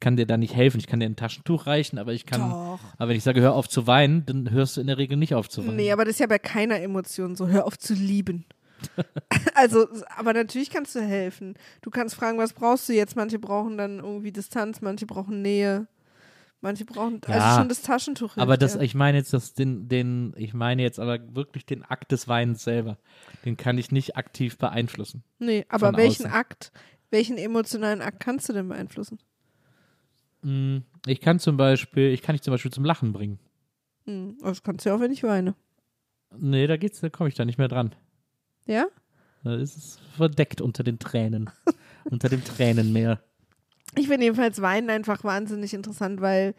kann dir da nicht helfen, ich kann dir ein Taschentuch reichen, aber ich kann, Doch. aber wenn ich sage, hör auf zu weinen, dann hörst du in der Regel nicht auf zu weinen. Nee, aber das ist ja bei keiner Emotion so. Hör auf zu lieben. also, aber natürlich kannst du helfen. Du kannst fragen, was brauchst du jetzt? Manche brauchen dann irgendwie Distanz, manche brauchen Nähe. Manche brauchen, Ja, also schon das Taschentuch. Aber das, ja. ich meine jetzt das, den, den, ich meine jetzt aber wirklich den Akt des Weinens selber. Den kann ich nicht aktiv beeinflussen. Nee, aber welchen außen. Akt, welchen emotionalen Akt kannst du denn beeinflussen? Mm, Ich kann zum Beispiel, ich kann dich zum Beispiel zum Lachen bringen. Hm, das kannst du ja auch, wenn ich weine. Nee, da geht's, da komme ich da nicht mehr dran. Ja? Da ist es verdeckt unter den Tränen. unter dem Tränenmeer. Ich finde jedenfalls Weinen einfach wahnsinnig interessant, weil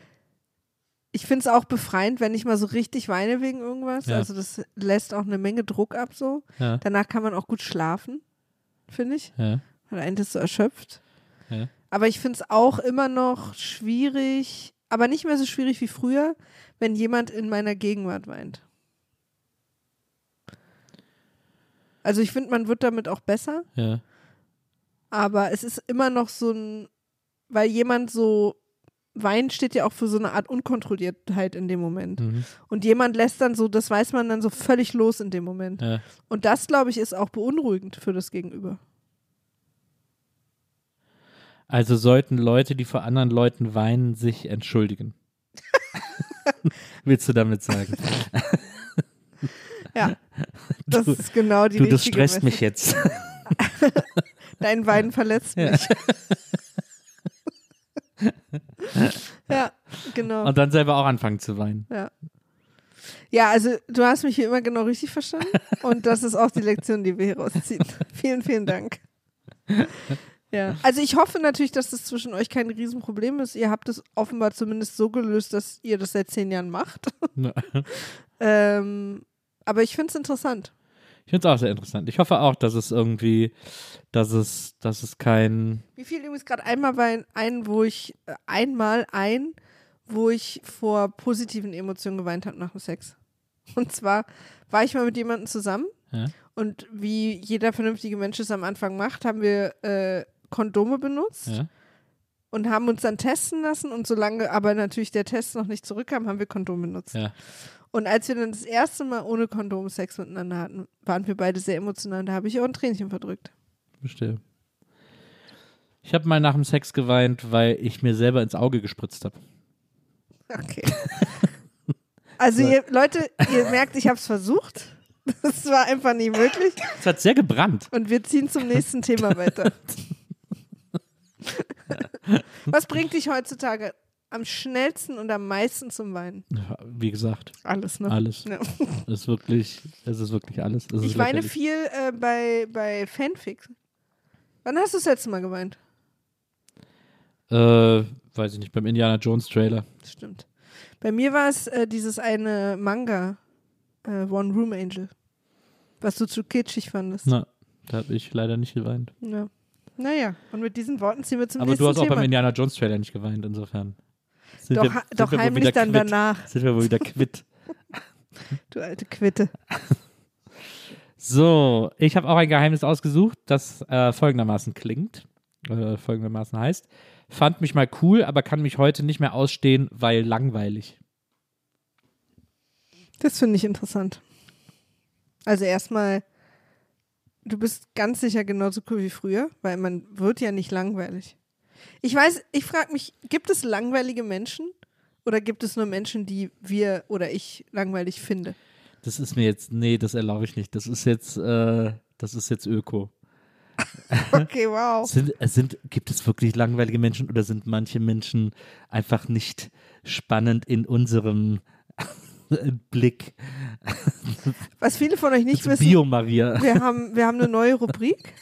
ich finde es auch befreiend, wenn ich mal so richtig weine wegen irgendwas. Ja. Also das lässt auch eine Menge Druck ab so. Ja, Danach kann man auch gut schlafen, finde ich. ja, Weil einen das so erschöpft. ja. Aber ich finde es auch immer noch schwierig, aber nicht mehr so schwierig wie früher, wenn jemand in meiner Gegenwart weint. Also ich finde, man wird damit auch besser, ja. aber es ist immer noch so ein, weil jemand so weint, steht ja auch für so eine Art Unkontrolliertheit in dem Moment. Mhm. Und jemand lässt dann so, das weiß man dann so völlig los in dem Moment. ja. Und das, glaube ich, ist auch beunruhigend für das Gegenüber. Also sollten Leute, die vor anderen Leuten weinen, sich entschuldigen. Willst du damit sagen? Ja, das Du- ist genau die du, das stresst mich Message. jetzt. Dein Wein verletzt Ja. mich. ja, genau. Und dann selber auch anfangen zu weinen. Ja. ja, also du hast mich hier immer genau richtig verstanden. Und das ist auch die Lektion, die wir hier rausziehen. vielen, vielen Dank. Ja, also ich hoffe natürlich, dass das zwischen euch kein Riesenproblem ist. Ihr habt es offenbar zumindest so gelöst, dass ihr das seit zehn Jahren macht. ähm, aber ich finde es interessant. Ich finde es auch sehr interessant. Ich hoffe auch, dass es irgendwie, dass es, dass es kein, Mir fiel übrigens gerade einmal bei ein, wo ich äh, einmal ein, wo ich vor positiven Emotionen geweint habe nach dem Sex. Und zwar war ich mal mit jemandem zusammen Ja. und wie jeder vernünftige Mensch es am Anfang macht, haben wir äh, Kondome benutzt Ja. und haben uns dann testen lassen und solange aber natürlich der Test noch nicht zurückkam, haben wir Kondom benutzt. Ja. Und als wir dann das erste Mal ohne Kondom Sex miteinander hatten, waren wir beide sehr emotional. Da habe ich auch ein Tränchen verdrückt. Verstehe. Ich habe mal nach dem Sex geweint, weil ich mir selber ins Auge gespritzt habe. Okay. Also ihr, Leute, ihr merkt, ich habe es versucht. Das war einfach nicht möglich. Es hat sehr gebrannt. Und wir ziehen zum nächsten Thema weiter. Was bringt dich heutzutage am schnellsten und am meisten zum Weinen? Wie gesagt, Alles, ne? alles. Ja. Es ist wirklich, es ist wirklich alles. Es Ich weine lächerlich. viel äh, bei, bei Fanfics. Wann hast du das letzte Mal geweint? Äh, weiß ich nicht, beim Indiana Jones Trailer. Das stimmt. Bei mir war es äh, dieses eine Manga, äh, One Room Angel, was du zu kitschig fandest. Na, da habe ich leider nicht geweint. Ja. Naja, und mit diesen Worten ziehen wir zum Aber nächsten du hast auch Thema. beim Indiana Jones Trailer nicht geweint, insofern. Sind doch wir- ha- doch heimlich dann quitt. danach, Sind wir wohl wieder quitt. du alte Quitte. So, ich habe auch ein Geheimnis ausgesucht, das äh, folgendermaßen klingt, äh, folgendermaßen heißt. Fand mich mal cool, aber kann mich heute nicht mehr ausstehen, weil langweilig. Das finde ich interessant. Also erstmal, du bist ganz sicher genauso cool wie früher, weil man wird ja nicht langweilig. Ich weiß, ich frage mich, gibt es langweilige Menschen oder gibt es nur Menschen, die wir oder ich langweilig finde? Das ist mir jetzt, nee, das erlaube ich nicht. Das ist jetzt, äh, das ist jetzt Öko. Okay, wow. Sind, äh, sind, gibt es wirklich langweilige Menschen oder sind manche Menschen einfach nicht spannend in unserem Blick? Was viele von euch nicht Das wissen, Bio-Maria. wir haben, wir haben eine neue Rubrik.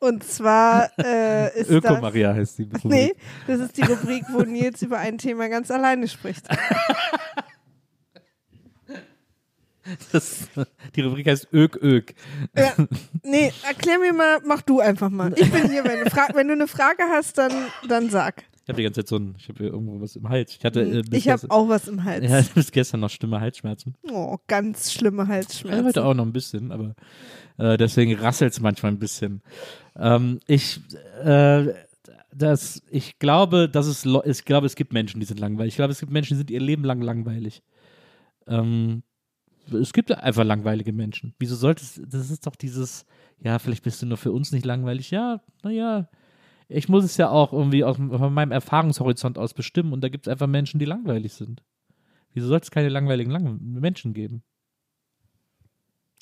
Und zwar äh, ist das, Öko-Maria heißt die. Rubrik. nee, das ist die Rubrik, wo Nils über ein Thema ganz alleine spricht. Das, die Rubrik heißt Ök Ök. Ja, nee, erklär mir mal, mach du einfach mal. Ich bin hier, wenn du, fra wenn du eine Frage hast, dann, dann sag. Ich habe die ganze Zeit so ein, ich habe irgendwo was im Hals. Ich hatte äh, bis, Ich habe auch was im Hals. ja, bis gestern noch schlimme Halsschmerzen. Oh, ganz schlimme Ja, Halsschmerzen. heute auch noch ein bisschen, aber äh, deswegen rasselt es manchmal ein bisschen. Ähm, ich, äh, das, ich glaube, dass es, ich glaube, es gibt Menschen, die sind langweilig. Ich glaube, es gibt Menschen, die sind ihr Leben lang langweilig. Ähm, es gibt einfach langweilige Menschen. Wieso sollte es, das ist doch dieses, ja, vielleicht bist du nur für uns nicht langweilig. Ja, naja, ich muss es ja auch irgendwie aus, von meinem Erfahrungshorizont aus bestimmen und da gibt es einfach Menschen, die langweilig sind. Wieso sollte es keine langweiligen Lang Menschen geben?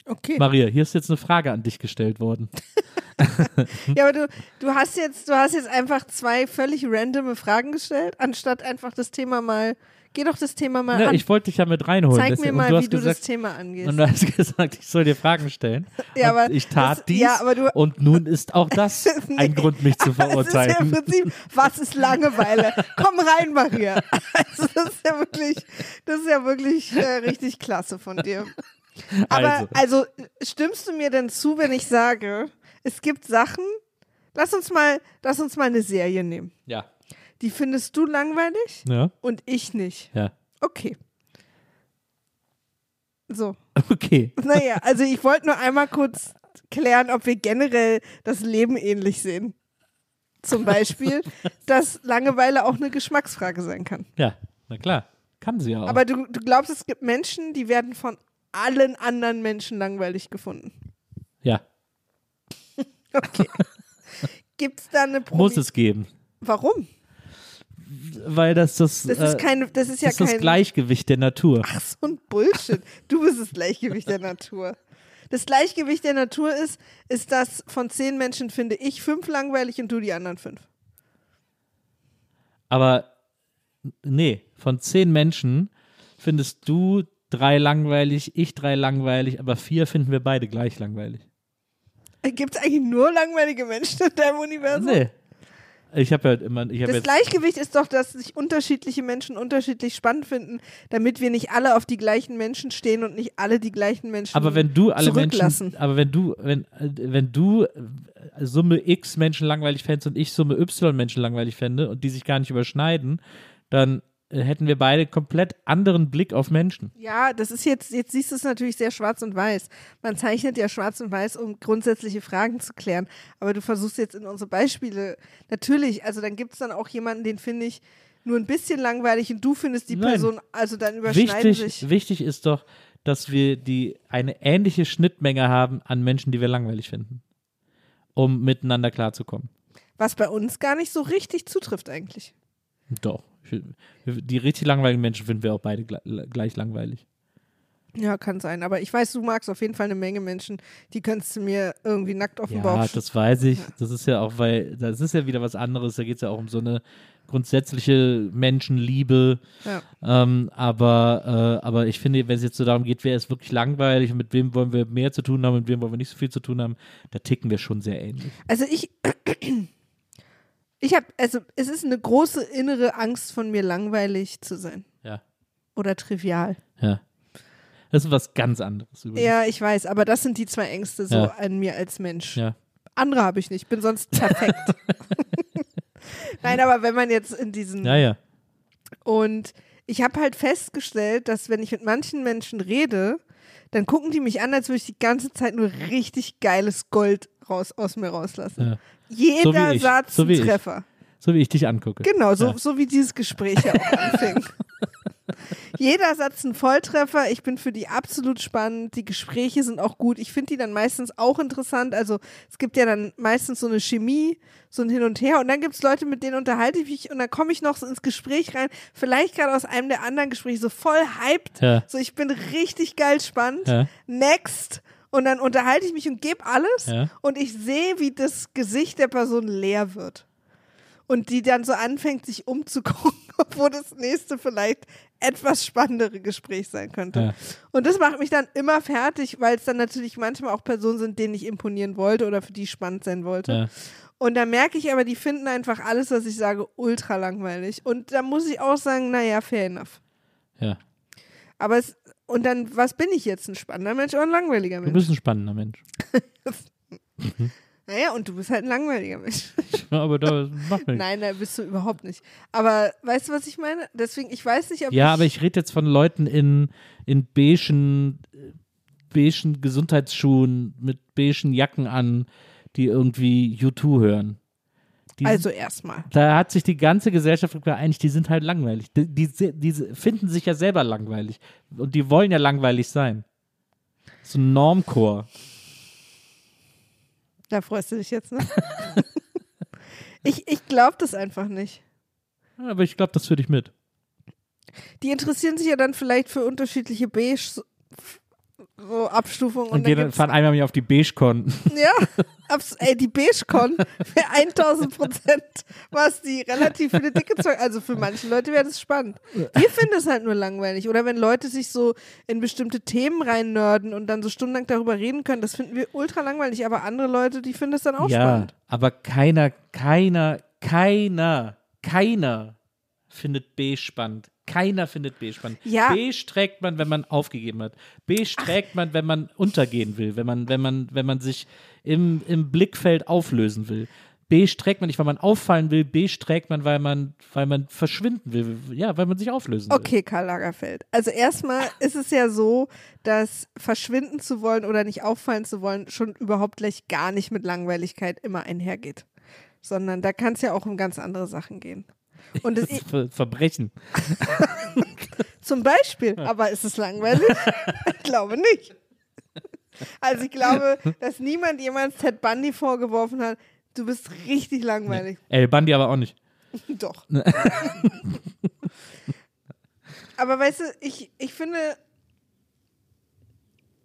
Okay. Maria, hier ist jetzt eine Frage an dich gestellt worden. Ja, aber du, du hast jetzt, du hast jetzt einfach zwei völlig randome Fragen gestellt, anstatt einfach das Thema mal, geh doch das Thema mal Ja, an. ich wollte dich ja mit reinholen. Zeig Das- mir mal, du wie du gesagt, das Thema angehst. Und du hast gesagt, ich soll dir Fragen stellen. Ja, aber ich tat das- dies. ja, aber du- und nun ist auch das Nee, ein Grund, mich zu aber Es ist ja im verurteilen. Prinzip, was ist Langeweile? Komm rein, Maria. Also das ist ja wirklich, das ist ja wirklich äh, richtig klasse von dir. Aber Also. also. stimmst du mir denn zu, wenn ich sage, es gibt Sachen, lass uns mal, lass uns mal eine Serie nehmen. Ja. Die findest du langweilig Ja. und ich nicht. Ja. Okay. So. Okay. Naja, also ich wollte nur einmal kurz klären, ob wir generell das Leben ähnlich sehen. Zum Beispiel, dass Langeweile auch eine Geschmacksfrage sein kann. Ja, na klar. Kann sie auch. Aber du, du glaubst, es gibt Menschen, die werden von allen anderen Menschen langweilig gefunden. ja, Okay. Gibt es da eine Promi muss es geben. Warum? Weil das das, Das äh, ist keine, das ist ja das, ist das kein. Gleichgewicht der Natur. Ach, so ein Bullshit. Du bist das Gleichgewicht der Natur. Das Gleichgewicht der Natur ist, ist, dass von zehn Menschen finde ich fünf langweilig und du die anderen fünf. Aber nee, von zehn Menschen findest du drei langweilig, ich drei langweilig, aber vier finden wir beide gleich langweilig. Gibt es eigentlich nur langweilige Menschen in deinem Universum? Nee. Ich habe halt immer, ich habe Das Gleichgewicht ist doch, dass sich unterschiedliche Menschen unterschiedlich spannend finden, damit wir nicht alle auf die gleichen Menschen stehen und nicht alle die gleichen Menschen Aber wenn du alle zurücklassen. Menschen, aber wenn du, wenn, äh, wenn du äh, Summe X Menschen langweilig fändest und ich Summe Y Menschen langweilig fände und die sich gar nicht überschneiden, dann hätten wir beide komplett anderen Blick auf Menschen. Ja, das ist jetzt, jetzt siehst du es natürlich sehr schwarz und weiß. Man zeichnet ja schwarz und weiß, um grundsätzliche Fragen zu klären. Aber du versuchst jetzt in unsere Beispiele, natürlich, also dann gibt es dann auch jemanden, den finde ich nur ein bisschen langweilig und du findest die Nein. Person, also dann überschneiden Wichtig, sich. wichtig ist doch, dass wir die eine ähnliche Schnittmenge haben an Menschen, die wir langweilig finden, um miteinander klarzukommen. Was bei uns gar nicht so richtig zutrifft eigentlich. Doch. Die richtig langweiligen Menschen finden wir auch beide gle- gleich langweilig. Ja, kann sein. Aber ich weiß, du magst auf jeden Fall eine Menge Menschen, die könntest du mir irgendwie nackt auf den Bauch Ja, das weiß ich. Das ist ja auch, weil das ist ja wieder was anderes. Da geht es ja auch um so eine grundsätzliche Menschenliebe. Ja. Ähm, aber, äh, aber ich finde, wenn es jetzt so darum geht, wer ist wirklich langweilig und mit wem wollen wir mehr zu tun haben, mit wem wollen wir nicht so viel zu tun haben, da ticken wir schon sehr ähnlich. Also ich, ich habe, also es ist eine große innere Angst von mir, langweilig zu sein Ja, oder trivial. ja. Das ist was ganz anderes übrigens. Ja, ich weiß, aber das sind die zwei Ängste so Ja. an mir als Mensch. Ja. Andere habe ich nicht, ich bin sonst perfekt. Nein, aber wenn man jetzt in diesen Ja, ja. und ich habe halt festgestellt, dass wenn ich mit manchen Menschen rede, dann gucken die mich an, als würde ich die ganze Zeit nur richtig geiles Gold raus aus mir rauslassen. Ja. Jeder So. Satz So ein wie ich. Treffer. So wie ich dich angucke. Genau, so, Ja. so wie dieses Gespräch ja auch anfing. Jeder Satz ein Volltreffer. Ich bin für die absolut spannend. Die Gespräche sind auch gut. Ich finde die dann meistens auch interessant. Also es gibt ja dann meistens so eine Chemie, so ein Hin und Her. Und dann gibt es Leute, mit denen unterhalte ich mich und dann komme ich noch so ins Gespräch rein. Vielleicht gerade aus einem der anderen Gespräche so voll hyped. Ja. So, ich bin richtig geil spannend. Ja. Next. Und dann unterhalte ich mich und gebe alles. Ja. Und ich sehe, wie das Gesicht der Person leer wird und die dann so anfängt, sich umzugucken, obwohl das nächste vielleicht etwas spannendere Gespräch sein könnte. Ja. Und das macht mich dann immer fertig, weil es dann natürlich manchmal auch Personen sind, denen ich imponieren wollte oder für die ich spannend sein wollte. Ja. Und da merke ich aber, die finden einfach alles, was ich sage, ultra langweilig. Und da muss ich auch sagen, naja, fair enough. Ja. Aber es, und dann, was bin ich jetzt? Ein spannender Mensch oder ein langweiliger Du Mensch? bist ein spannender Mensch. Naja, und du bist halt ein langweiliger Mensch. Ja, aber da macht nichts. Nein, da bist du überhaupt nicht. Aber weißt du, was ich meine? Deswegen, ich weiß nicht, ob Ja, ich, aber ich rede jetzt von Leuten in, in beigen, beigen Gesundheitsschuhen mit beigen Jacken an, die irgendwie U2 hören. Die, Also erstmal. da hat sich die ganze Gesellschaft geeinigt, die sind halt langweilig. Die, die, die finden sich ja selber langweilig. Und die wollen ja langweilig sein. So ein Normchor. Da freust du dich jetzt, ne? ich ich glaube das einfach nicht. Aber ich glaube, das für dich mit. Die interessieren sich ja dann vielleicht für unterschiedliche Beige so, Abstufungen. Und, Und, gehen, dann fahren einmal im Jahr auf die Beige-Con. ja, ey, die Beige-Con für 1000 Prozent, was die relativ viele dicke Zeug. Also für manche Leute wäre das spannend. Wir finden es halt nur langweilig. Oder wenn Leute sich so in bestimmte Themen reinnörden und dann so stundenlang darüber reden können, das finden wir ultra langweilig. Aber andere Leute, die finden es dann auch ja, spannend. aber keiner, keiner, keiner, keiner findet B spannend. Keiner findet B spannend. Ja. Beige trägt man, wenn man aufgegeben hat. Beige trägt man, wenn man untergehen will, wenn man, wenn man, wenn man sich im, im Blickfeld auflösen will. Beige trägt man nicht, weil man auffallen will. Beige trägt man, weil man, weil man verschwinden will. Ja, weil man sich auflösen will. Okay, Karl Lagerfeld. Also erstmal ist es ja so, dass verschwinden zu wollen oder nicht auffallen zu wollen schon überhaupt gleich gar nicht mit Langweiligkeit immer einhergeht. Sondern da kann es ja auch um ganz andere Sachen gehen. Und es, Das ist Ver Verbrechen. zum Beispiel, aber ist es langweilig? ich glaube nicht. Also ich glaube, dass niemand jemals Ted Bundy vorgeworfen hat, du bist richtig langweilig. El Bandi aber auch nicht. Doch. aber weißt du, ich, ich finde,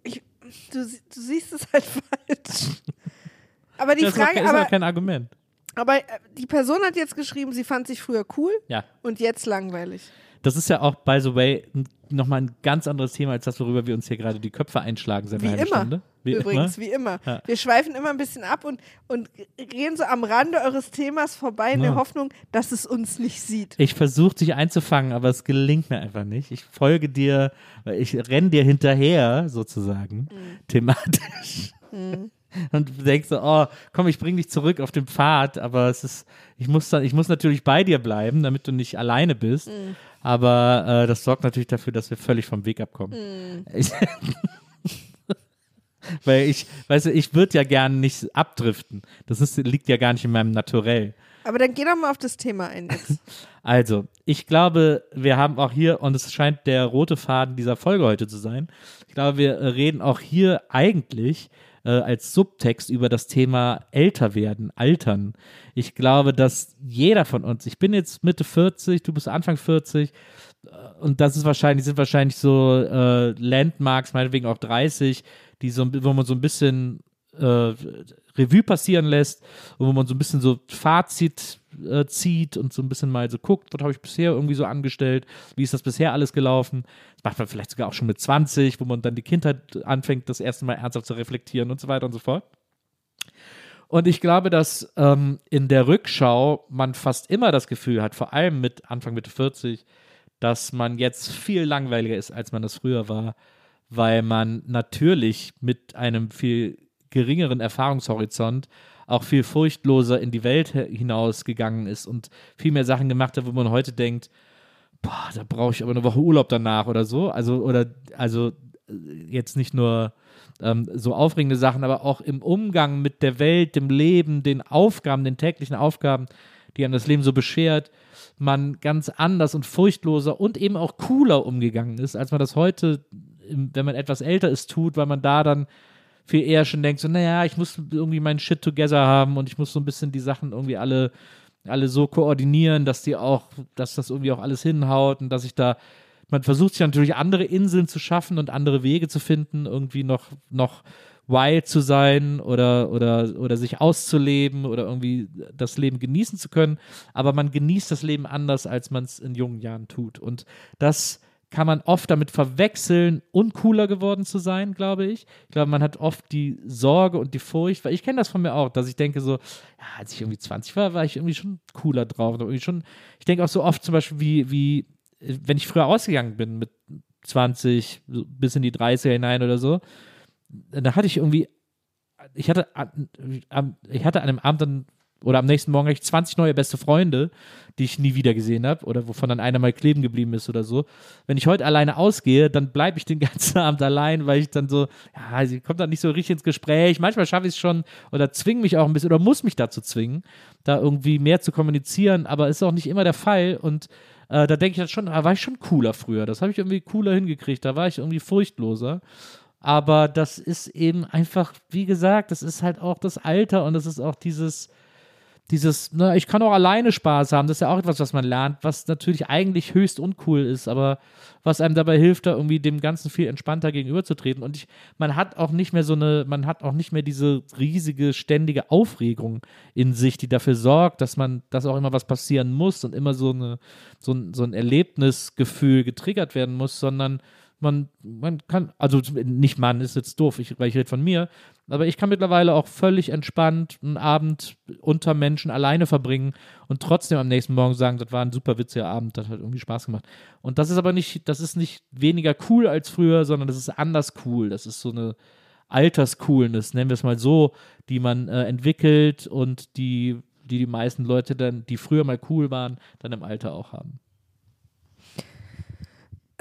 ich, du, du siehst es halt falsch. Aber die das Frage, ist aber, doch kein Argument. Aber äh, die Person hat jetzt geschrieben, sie fand sich früher cool Ja. und jetzt langweilig. Das ist ja auch, by the way, nochmal ein ganz anderes Thema als das, worüber wir uns hier gerade die Köpfe einschlagen seit Wie einer halben immer. Stunde. Wie Übrigens, immer. wie immer. Ja. Wir schweifen immer ein bisschen ab und, und gehen so am Rande eures Themas vorbei in Ja. der Hoffnung, dass es uns nicht sieht. Ich versuche dich einzufangen, aber es gelingt mir einfach nicht. Ich folge dir, ich renne dir hinterher, sozusagen, Mhm. thematisch. Und denkst so, oh, komm, ich bring dich zurück auf den Pfad, aber es ist, ich muss dann, ich muss natürlich bei dir bleiben, damit du nicht alleine bist. Mhm. Aber äh, das sorgt natürlich dafür, dass wir völlig vom Weg abkommen. Ich, weil ich, weißt du, ich würde ja gerne nicht abdriften. Das ist, liegt ja gar nicht in meinem Naturell. Aber dann geh doch mal auf das Thema ein jetzt. Also, ich glaube, wir haben auch hier, und es scheint der rote Faden dieser Folge heute zu sein, ich glaube, wir reden auch hier eigentlich äh, als Subtext über das Thema älter werden, altern. Ich glaube, dass jeder von uns, ich bin jetzt Mitte 40, du bist Anfang 40, äh, und das ist wahrscheinlich, sind wahrscheinlich so äh, Landmarks, meinetwegen auch 30, die so, wo man so ein bisschen äh, Revue passieren lässt und wo man so ein bisschen so Fazit äh, zieht und so ein bisschen mal so guckt, was habe ich bisher irgendwie so angestellt, wie ist das bisher alles gelaufen. Das macht man vielleicht sogar auch schon mit 20, wo man dann die Kindheit anfängt, das erste Mal ernsthaft zu reflektieren und so weiter und so fort. Und ich glaube, dass ähm, in der Rückschau man fast immer das Gefühl hat, vor allem mit Anfang Mitte 40, dass man jetzt viel langweiliger ist, als man das früher war, weil man natürlich mit einem viel geringeren Erfahrungshorizont auch viel furchtloser in die Welt hinausgegangen ist und viel mehr Sachen gemacht hat, wo man heute denkt, boah, da brauche ich aber eine Woche Urlaub danach oder so. Also, oder, also äh, jetzt nicht nur ähm, so aufregende Sachen, aber auch im Umgang mit der Welt, dem Leben, den Aufgaben, den täglichen Aufgaben, die einem das Leben so beschert, man ganz anders und furchtloser und eben auch cooler umgegangen ist, als man das heute, wenn man etwas älter ist, tut, weil man da dann viel eher schon denkt, so, naja, ich muss irgendwie meinen Shit together haben und ich muss so ein bisschen die Sachen irgendwie alle, alle so koordinieren, dass die auch, dass das irgendwie auch alles hinhaut und dass ich da, man versucht sich natürlich andere Inseln zu schaffen und andere Wege zu finden, irgendwie noch, noch wild zu sein oder, oder, oder sich auszuleben oder irgendwie das Leben genießen zu können. Aber man genießt das Leben anders, als man es in jungen Jahren tut. Und das kann man oft damit verwechseln, uncooler geworden zu sein, glaube ich. Ich glaube, man hat oft die Sorge und die Furcht, weil ich kenne das von mir auch, dass ich denke so, ja, als ich irgendwie 20 war, war ich irgendwie schon cooler drauf. Irgendwie schon, ich denke auch so oft zum Beispiel, wie, wie, wenn ich früher ausgegangen bin mit 20 so bis in die 30er hinein oder so, da hatte ich irgendwie, ich hatte, ich hatte an einem Abend dann oder am nächsten Morgen hatte ich 20 neue beste Freunde, die ich nie wieder gesehen habe oder wovon dann einer mal kleben geblieben ist oder so. Wenn ich heute alleine ausgehe, dann bleibe ich den ganzen Abend allein, weil ich dann so, ja, sie kommt dann nicht so richtig ins Gespräch. Manchmal schaffe ich es schon oder zwinge mich auch ein bisschen oder muss mich dazu zwingen, da irgendwie mehr zu kommunizieren, aber ist auch nicht immer der Fall und äh, da denke ich dann schon, da war ich schon cooler früher. Das habe ich irgendwie cooler hingekriegt. Da war ich irgendwie furchtloser. Aber das ist eben einfach, wie gesagt, das ist halt auch das Alter und das ist auch dieses, dieses, ne, ich kann auch alleine Spaß haben, das ist ja auch etwas, was man lernt, was natürlich eigentlich höchst uncool ist, aber was einem dabei hilft, da irgendwie dem Ganzen viel entspannter gegenüberzutreten. Und ich, man hat auch nicht mehr so eine, man hat auch nicht mehr diese riesige, ständige Aufregung in sich, die dafür sorgt, dass man, dass auch immer was passieren muss und immer so eine, so ein, so ein Erlebnisgefühl getriggert werden muss, sondern man, man kann, also nicht man ist jetzt doof, ich, weil ich rede von mir, aber ich kann mittlerweile auch völlig entspannt einen Abend unter Menschen alleine verbringen und trotzdem am nächsten Morgen sagen, das war ein super witziger Abend, das hat irgendwie Spaß gemacht. Und das ist aber nicht, das ist nicht weniger cool als früher, sondern das ist anders cool. Das ist so eine Alterscoolness, nennen wir es mal so, die man äh, entwickelt und die, die die meisten Leute dann, die früher mal cool waren, dann im Alter auch haben.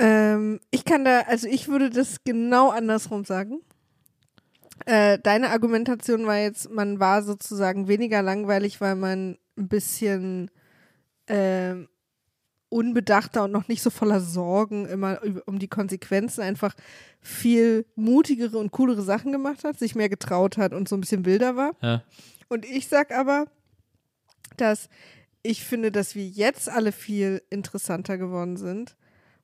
Ähm, ich kann da, also ich würde das genau andersrum sagen. Äh, deine Argumentation war jetzt, man war sozusagen weniger langweilig, weil man ein bisschen ähm, unbedachter und noch nicht so voller Sorgen immer um die Konsequenzen einfach viel mutigere und coolere Sachen gemacht hat, sich mehr getraut hat und so ein bisschen wilder war. Ja. Und ich sag aber, dass ich finde, dass wir jetzt alle viel interessanter geworden sind,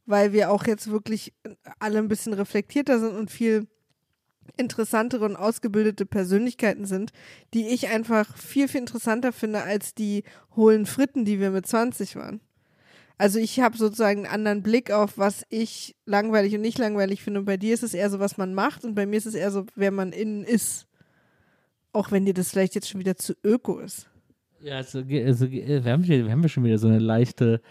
weil wir auch jetzt wirklich alle ein bisschen reflektierter sind und viel interessantere und ausgebildete Persönlichkeiten sind, die ich einfach viel, viel interessanter finde als die hohlen Fritten, die wir mit 20 waren. Also ich habe sozusagen einen anderen Blick auf, was ich langweilig und nicht langweilig finde. Und bei dir ist es eher so, was man macht und bei mir ist es eher so, wer man innen ist. Auch wenn dir das vielleicht jetzt schon wieder zu öko ist. Ja, also, also, wir, haben wir haben schon wieder so eine leichte,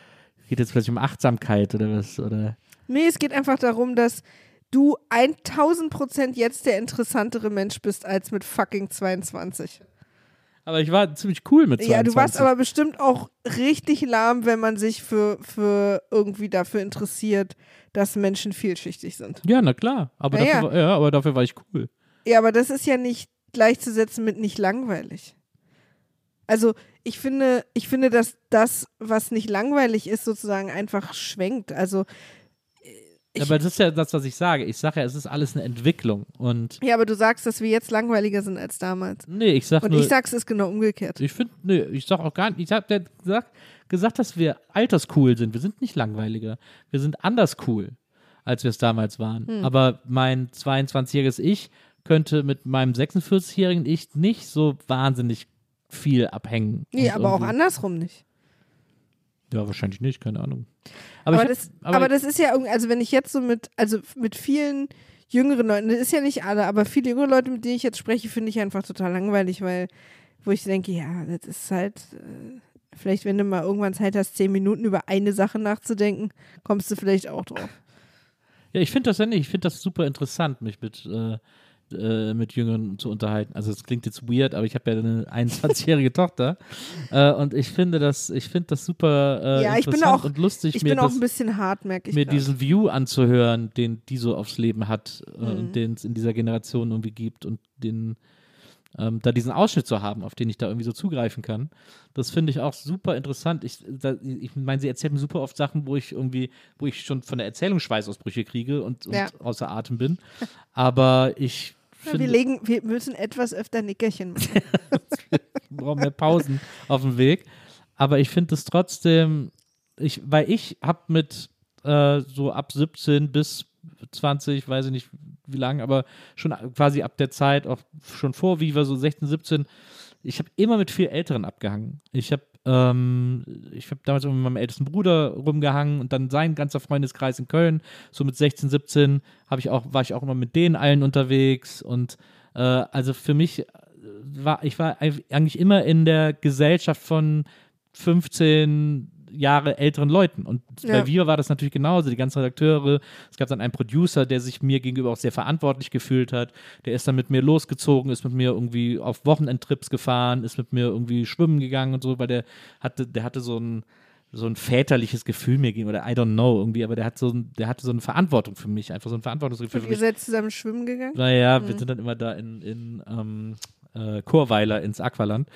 geht jetzt vielleicht um Achtsamkeit oder was, oder? Nee, es geht einfach darum, dass du 1000 Prozent jetzt der interessantere Mensch bist als mit fucking 22. Aber ich war ziemlich cool mit 22. Ja, du warst aber bestimmt auch richtig lahm, wenn man sich für, für irgendwie dafür interessiert, dass Menschen vielschichtig sind. Ja, na klar. Aber, Ja, dafür, ja. Ja, aber dafür war ich cool. Ja, aber das ist ja nicht gleichzusetzen mit nicht langweilig. Also ich finde, ich finde, dass das, was nicht langweilig ist, sozusagen einfach schwenkt. Also Ich- aber das ist ja das, was ich sage. Ich sage ja, es ist alles eine Entwicklung. Und ja, aber du sagst, dass wir jetzt langweiliger sind als damals. nee, ich sag Und nur. ich sag, es ist genau umgekehrt. Ich finde, nee, ich sag auch gar nicht. Ich habe ja gesagt, gesagt, dass wir alterscool sind. Wir sind nicht langweiliger. Wir sind anders cool, als wir es damals waren. Hm. Aber mein 22-jähriges Ich könnte mit meinem 46-jährigen Ich nicht so wahnsinnig viel abhängen. Nee, aber auch andersrum nicht. Ja, wahrscheinlich nicht, keine Ahnung. Aber, ich hab- das, aber, das ist ja irgendwie, also wenn ich jetzt so mit, also mit vielen jüngeren Leuten, das ist ja nicht alle, aber viele jüngere Leute, mit denen ich jetzt spreche, finde ich einfach total langweilig, weil, wo ich denke, ja, das ist halt, äh, vielleicht wenn du mal irgendwann Zeit hast, zehn Minuten über eine Sache nachzudenken, kommst du vielleicht auch drauf. Ja, ich finde das ja nicht. Ich finde das super interessant, mich mit, äh, äh, mit Jüngeren zu unterhalten. Also es klingt jetzt weird, aber ich habe ja eine 21-jährige Tochter äh, und ich finde das, ich finde das super äh, ja, interessant auch, und lustig, ich mir, bin auch das, ein bisschen hart, merke ich mir grad. diesen View anzuhören, den die so aufs Leben hat äh, Mhm. und den es in dieser Generation irgendwie gibt und den ähm, da diesen Ausschnitt zu haben, auf den ich da irgendwie so zugreifen kann. Das finde ich auch super interessant. Ich, da, ich meine, sie erzählt mir super oft Sachen, wo ich irgendwie, wo ich schon von der Erzählung Schweißausbrüche kriege und, und Ja. außer Atem bin. Aber ich Ja, wir, legen, wir müssen etwas öfter Nickerchen machen. wir brauchen mehr Pausen auf dem Weg. Aber ich finde es trotzdem, ich, weil ich habe mit äh, so ab 17 bis 20, weiß ich nicht wie lange, aber schon quasi ab der Zeit, auch schon vor Viva, so 16, 17, ich habe immer mit viel Älteren abgehangen. Ich habe ähm, ich habe damals mit meinem ältesten Bruder rumgehangen und dann sein ganzer Freundeskreis in Köln. So mit 16, 17 habe ich auch, war ich auch immer mit denen allen unterwegs und äh, also für mich äh, war ich war eigentlich immer in der Gesellschaft von 15 Jahre älteren Leuten. Und Ja. bei Viva war das natürlich genauso. Die ganzen Redakteure, es gab dann einen Producer, der sich mir gegenüber auch sehr verantwortlich gefühlt hat. Der ist dann mit mir losgezogen, ist mit mir irgendwie auf Wochenendtrips gefahren, ist mit mir irgendwie schwimmen gegangen und so, weil der hatte, der hatte so ein so ein väterliches Gefühl mir gegenüber, oder I don't know irgendwie, aber der hat so ein, der hatte so eine Verantwortung für mich, einfach so ein Verantwortungsgefühl Und ihr seid zusammen schwimmen gegangen? Naja, Mhm. wir sind dann immer da in, in ähm, äh, Chorweiler ins Aqualand.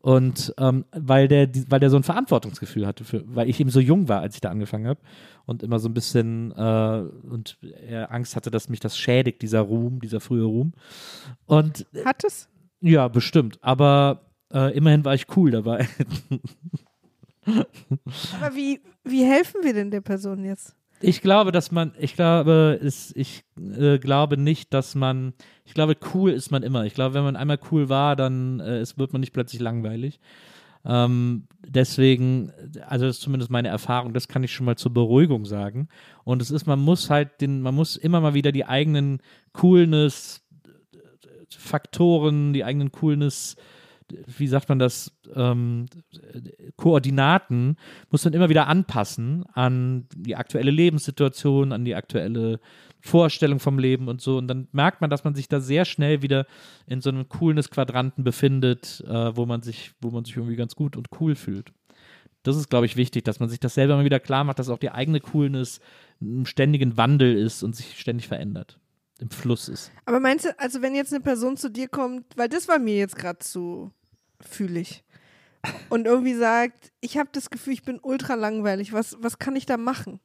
Und ähm, weil der, weil der so ein Verantwortungsgefühl hatte, für, weil ich eben so jung war, als ich da angefangen habe und immer so ein bisschen äh, und er Angst hatte, dass mich das schädigt, dieser Ruhm, dieser frühe Ruhm. Und Hat es? ja, bestimmt. Aber äh, immerhin war ich cool dabei. Aber wie, wie helfen wir denn der Person jetzt? Ich glaube, dass man, ich glaube, es, ich äh, glaube nicht, dass man, ich glaube, cool ist man immer. Ich glaube, wenn man einmal cool war, dann äh, es wird man nicht plötzlich langweilig. Ähm, deswegen, also das ist zumindest meine Erfahrung, das kann ich schon mal zur Beruhigung sagen. Und es ist, man muss halt den, man muss immer mal wieder die eigenen Coolness Faktoren, die eigenen Coolness, wie sagt man das, ähm, Koordinaten, muss man immer wieder anpassen an die aktuelle Lebenssituation, an die aktuelle Vorstellung vom Leben und so. Und dann merkt man, dass man sich da sehr schnell wieder in so einem Coolness-Quadranten befindet, äh, wo man sich, wo man sich irgendwie ganz gut und cool fühlt. Das ist, glaube ich, wichtig, dass man sich das selber mal wieder klar macht, dass auch die eigene Coolness im ständigen Wandel ist und sich ständig verändert, im Fluss ist. Aber meinst du, also wenn jetzt eine Person zu dir kommt, weil das war mir jetzt gerade zu fühlig und irgendwie sagt, ich habe das Gefühl, ich bin ultra langweilig, was, was kann ich da machen?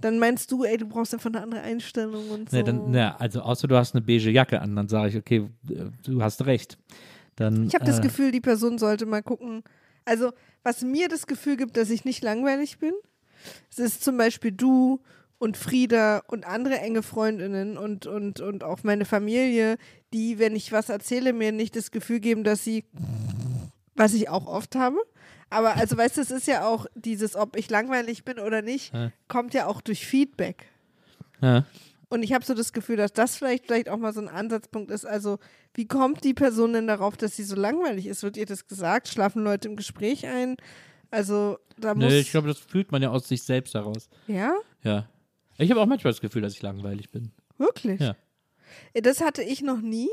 Dann meinst du, ey, du brauchst einfach eine andere Einstellung und so. Ne, dann, ja, also außer du hast eine beige Jacke an, dann sage ich, okay, du hast recht. Dann, ich habe das äh, Gefühl, die Person sollte mal gucken. Also, was mir das Gefühl gibt, dass ich nicht langweilig bin, es ist zum Beispiel du und Frieda und andere enge Freundinnen und, und, und auch meine Familie, die, wenn ich was erzähle, mir nicht das Gefühl geben, dass sie, was ich auch oft habe. Aber also weißt du, es ist ja auch dieses, ob ich langweilig bin oder nicht, Ja. kommt ja auch durch Feedback. Ja. Und ich habe so das Gefühl, dass das vielleicht, vielleicht auch mal so ein Ansatzpunkt ist. Also, wie kommt die Person denn darauf, dass sie so langweilig ist? Wird ihr das gesagt? Schlafen Leute im Gespräch ein? Also, da muss. Nee, ich glaube, das fühlt man ja aus sich selbst heraus. ja, Ja. Ich habe auch manchmal das Gefühl, dass ich langweilig bin. wirklich. Ja. Das hatte ich noch nie.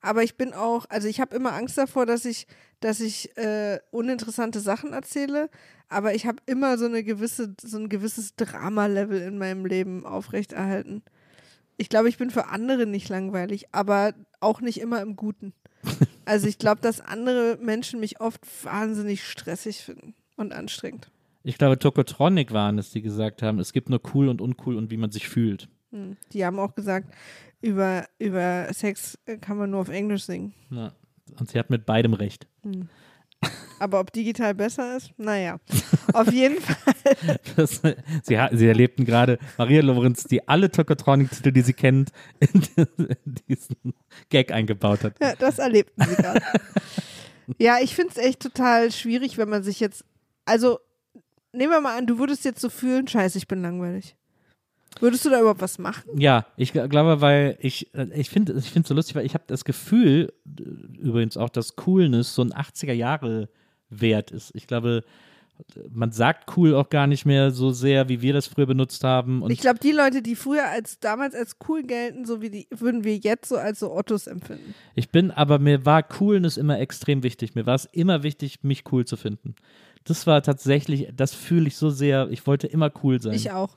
aber ich bin auch, also ich habe immer Angst davor, dass ich, dass ich äh, uninteressante Sachen erzähle, aber ich habe immer so eine gewisse, so ein gewisses Drama-Level in meinem Leben aufrechterhalten. Ich glaube, ich bin für andere nicht langweilig, aber auch nicht immer im Guten. Also ich glaube, dass andere Menschen mich oft wahnsinnig stressig finden und anstrengend. Ich glaube, Tokotronic waren es, die gesagt haben, es gibt nur cool und uncool und wie man sich fühlt. Hm. Die haben auch gesagt, über, über Sex äh, kann man nur auf Englisch singen. Ja. Und sie hat mit beidem recht. Aber ob digital besser ist? Naja. Auf jeden Fall. Das, sie, sie erlebten gerade Maria Lorenz, die alle Tokotronic-Titel, die sie kennt, in diesen Gag eingebaut hat. Ja, das erlebten sie gerade. ja, ich finde es echt total schwierig, wenn man sich jetzt. Also, nehmen wir mal an, du würdest jetzt so fühlen, scheiße, ich bin langweilig. Würdest du da überhaupt was machen? Ja, ich gl- glaube, weil ich, äh, ich finde ich es so lustig, weil ich habe das Gefühl, äh, übrigens auch, dass Coolness so ein 80er Jahre Wert ist. Ich glaube, man sagt cool auch gar nicht mehr so sehr, wie wir das früher benutzt haben. Und ich glaube, die Leute, die früher als damals als cool gelten, so wie die, würden wir jetzt so als so Ottos empfinden. Ich bin, aber mir war Coolness immer extrem wichtig. Mir war es immer wichtig, mich cool zu finden. Das war tatsächlich, das fühle ich so sehr. Ich wollte immer cool sein. Ich auch.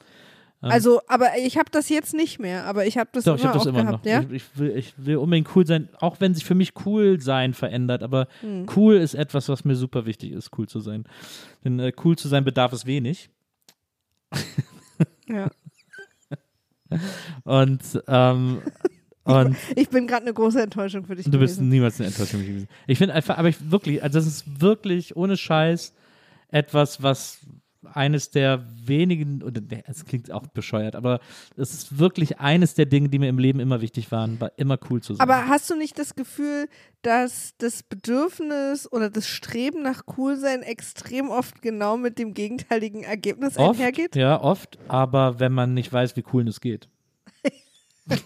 Also, aber ich habe das jetzt nicht mehr, aber ich habe das Doch, ich immer habe das auch immer gehabt, noch. ja. Ich, ich, will, ich will unbedingt cool sein, auch wenn sich für mich cool sein verändert. Aber Hm. cool ist etwas, was mir super wichtig ist, cool zu sein. Denn äh, cool zu sein bedarf es wenig. ja. Und, ähm, und Ich bin gerade eine große Enttäuschung für dich du bist gewesen. niemals eine Enttäuschung gewesen. Ich finde einfach, aber ich wirklich, also das ist wirklich ohne Scheiß etwas, was eines der wenigen, oder es klingt auch bescheuert, aber es ist wirklich eines der Dinge, die mir im Leben immer wichtig waren, war immer cool zu sein. Aber hast du nicht das Gefühl, dass das Bedürfnis oder das Streben nach Coolsein extrem oft genau mit dem gegenteiligen Ergebnis oft, einhergeht? ja, oft, aber wenn man nicht weiß, wie cool es geht.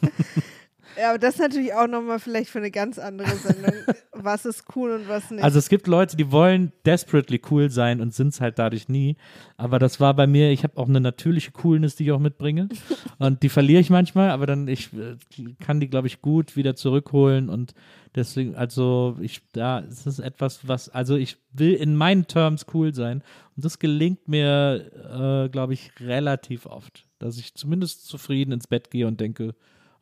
Ja, aber das ist natürlich auch nochmal vielleicht für eine ganz andere Sendung. was ist cool und was nicht. Also es gibt Leute, die wollen desperately cool sein und sind es halt dadurch nie. Aber das war bei mir, ich habe auch eine natürliche Coolness, die ich auch mitbringe. Und die verliere ich manchmal, aber dann ich äh, kann die, glaube ich, gut wieder zurückholen. Und deswegen, also ich, da ist es etwas, was, also ich will in meinen Terms cool sein. Und das gelingt mir, äh, glaube ich, relativ oft. Dass ich zumindest zufrieden ins Bett gehe und denke,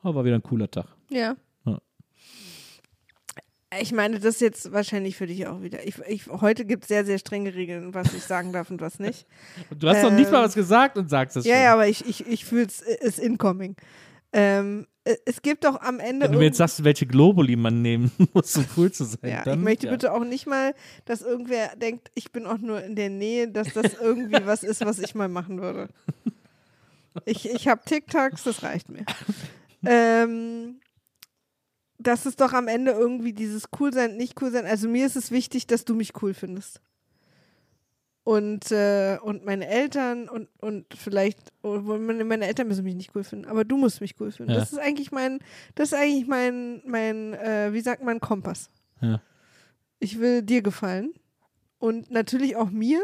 oh, war wieder ein cooler Tag. ja. Ja. Ich meine, das ist jetzt wahrscheinlich für dich auch wieder. Ich, ich, heute gibt es sehr, sehr strenge Regeln, was ich sagen darf und was nicht. Und du hast noch nicht mal Ähm, was gesagt und sagst es Ja, schon. ja, aber ich, ich, ich fühle es ist incoming. Ähm, äh, es gibt doch am Ende. Wenn du mir jetzt sagst, welche Globuli man nehmen muss, um cool zu sein, ja, dann, ich möchte ja. bitte auch nicht mal, dass irgendwer denkt, ich bin auch nur in der Nähe, dass das irgendwie was ist, was ich mal machen würde. Ich, ich habe TikToks, das reicht mir. Ähm, das ist doch am Ende irgendwie dieses cool sein, nicht cool sein. Also mir ist es wichtig, dass du mich cool findest. Und, äh, und meine Eltern und, und vielleicht, meine, meine Eltern müssen mich nicht cool finden, aber du musst mich cool finden. Ja. Das ist eigentlich mein, das ist eigentlich mein, mein, äh, wie sagt man, Kompass. Ja. Ich will dir gefallen. Und natürlich auch mir,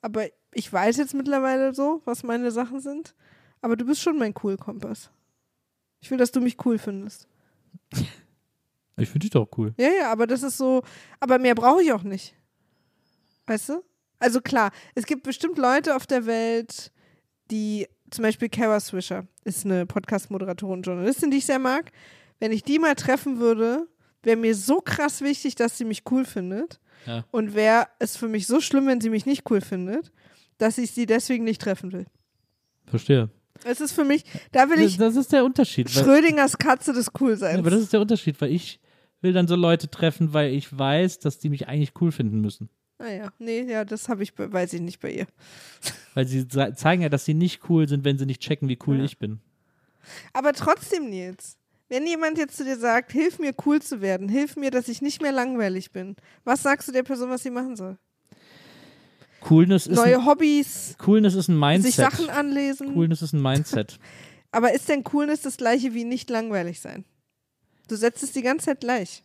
aber ich weiß jetzt mittlerweile so, was meine Sachen sind. Aber du bist schon mein cool Kompass. Ich will, dass du mich cool findest. Ich finde dich doch cool. Ja, ja, aber das ist so, aber mehr brauche ich auch nicht. Weißt du? Also klar, es gibt bestimmt Leute auf der Welt, die, zum Beispiel Kara Swisher, ist eine Podcast-Moderatorin, Journalistin, die ich sehr mag. Wenn ich die mal treffen würde, wäre mir so krass wichtig, dass sie mich cool findet. Ja. Und wäre es für mich so schlimm, wenn sie mich nicht cool findet, dass ich sie deswegen nicht treffen will. Verstehe. Es ist für mich, da will Das, ich das ist der Unterschied. Schrödingers Katze des ja, Coolseins. aber das ist der Unterschied, weil ich will dann so Leute treffen, weil ich weiß, dass die mich eigentlich cool finden müssen. naja, nee, ja, das habe ich, weiß ich nicht bei ihr. Weil sie ze- zeigen ja, dass sie nicht cool sind, wenn sie nicht checken, wie cool Ja. ich bin. Aber trotzdem, Nils, wenn jemand jetzt zu dir sagt, hilf mir cool zu werden, hilf mir, dass ich nicht mehr langweilig bin, was sagst du der Person, was sie machen soll? Coolness ist, Neue ein, Hobbys, Coolness ist ein Mindset. sich Sachen anlesen. Coolness ist ein Mindset. Aber ist denn Coolness das gleiche wie nicht langweilig sein? Du setzt es die ganze Zeit gleich.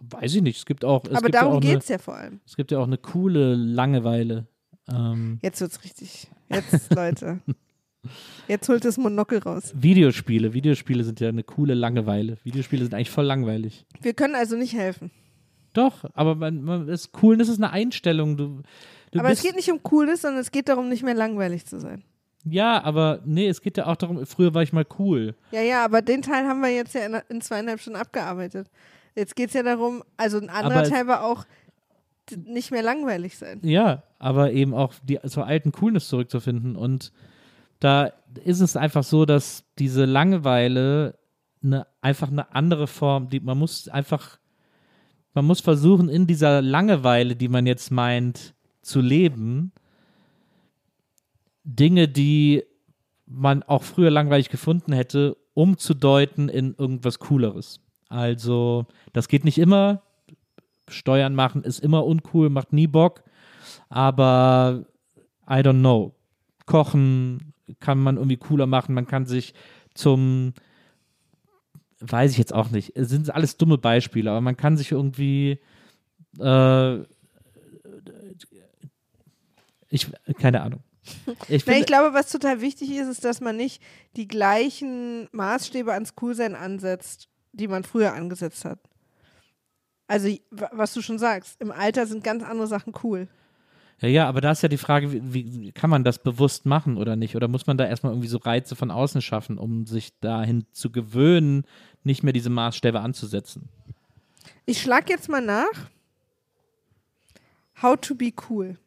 Weiß ich nicht. Es gibt auch, es Aber gibt ja darum auch geht es ja vor allem. es gibt ja auch eine coole Langeweile. Ähm, Jetzt wird's richtig. Jetzt, Leute. Jetzt holt das Monokel raus. Videospiele. Videospiele sind ja eine coole Langeweile. Videospiele sind eigentlich voll langweilig. Wir können also nicht helfen. Doch, aber man, man das ist eine Einstellung. Du, du Aber es geht nicht um Cooles, sondern es geht darum, nicht mehr langweilig zu sein. Ja, aber nee, es geht ja auch darum, früher war ich mal cool. Ja, ja, aber den Teil haben wir jetzt ja in, in zweieinhalb Stunden abgearbeitet. Jetzt geht es ja darum, also ein anderer Aber- Teil war auch nicht mehr langweilig sein. Ja, aber eben auch die, zur alten Coolness zurückzufinden. Und da ist es einfach so, dass diese Langeweile eine, einfach eine andere Form, die man muss einfach, man muss versuchen, in dieser Langeweile, die man jetzt meint, zu leben, Dinge, die man auch früher langweilig gefunden hätte, umzudeuten in irgendwas Cooleres. Also, das geht nicht immer. Steuern machen ist immer uncool, macht nie Bock. Aber I don't know. Kochen kann man irgendwie cooler machen. Man kann sich zum, weiß ich jetzt auch nicht, es sind alles dumme Beispiele, aber man kann sich irgendwie, äh, ich, keine Ahnung. Ich finde, ich glaube, was total wichtig ist, ist, dass man nicht die gleichen Maßstäbe ans Coolsein ansetzt, die man früher angesetzt hat. Also, was du schon sagst, im Alter sind ganz andere Sachen cool. Ja, ja, aber da ist ja die Frage, wie, wie kann man das bewusst machen oder nicht? Oder muss man da erstmal irgendwie so Reize von außen schaffen, um sich dahin zu gewöhnen, nicht mehr diese Maßstäbe anzusetzen? Ich schlag jetzt mal nach. How to be cool.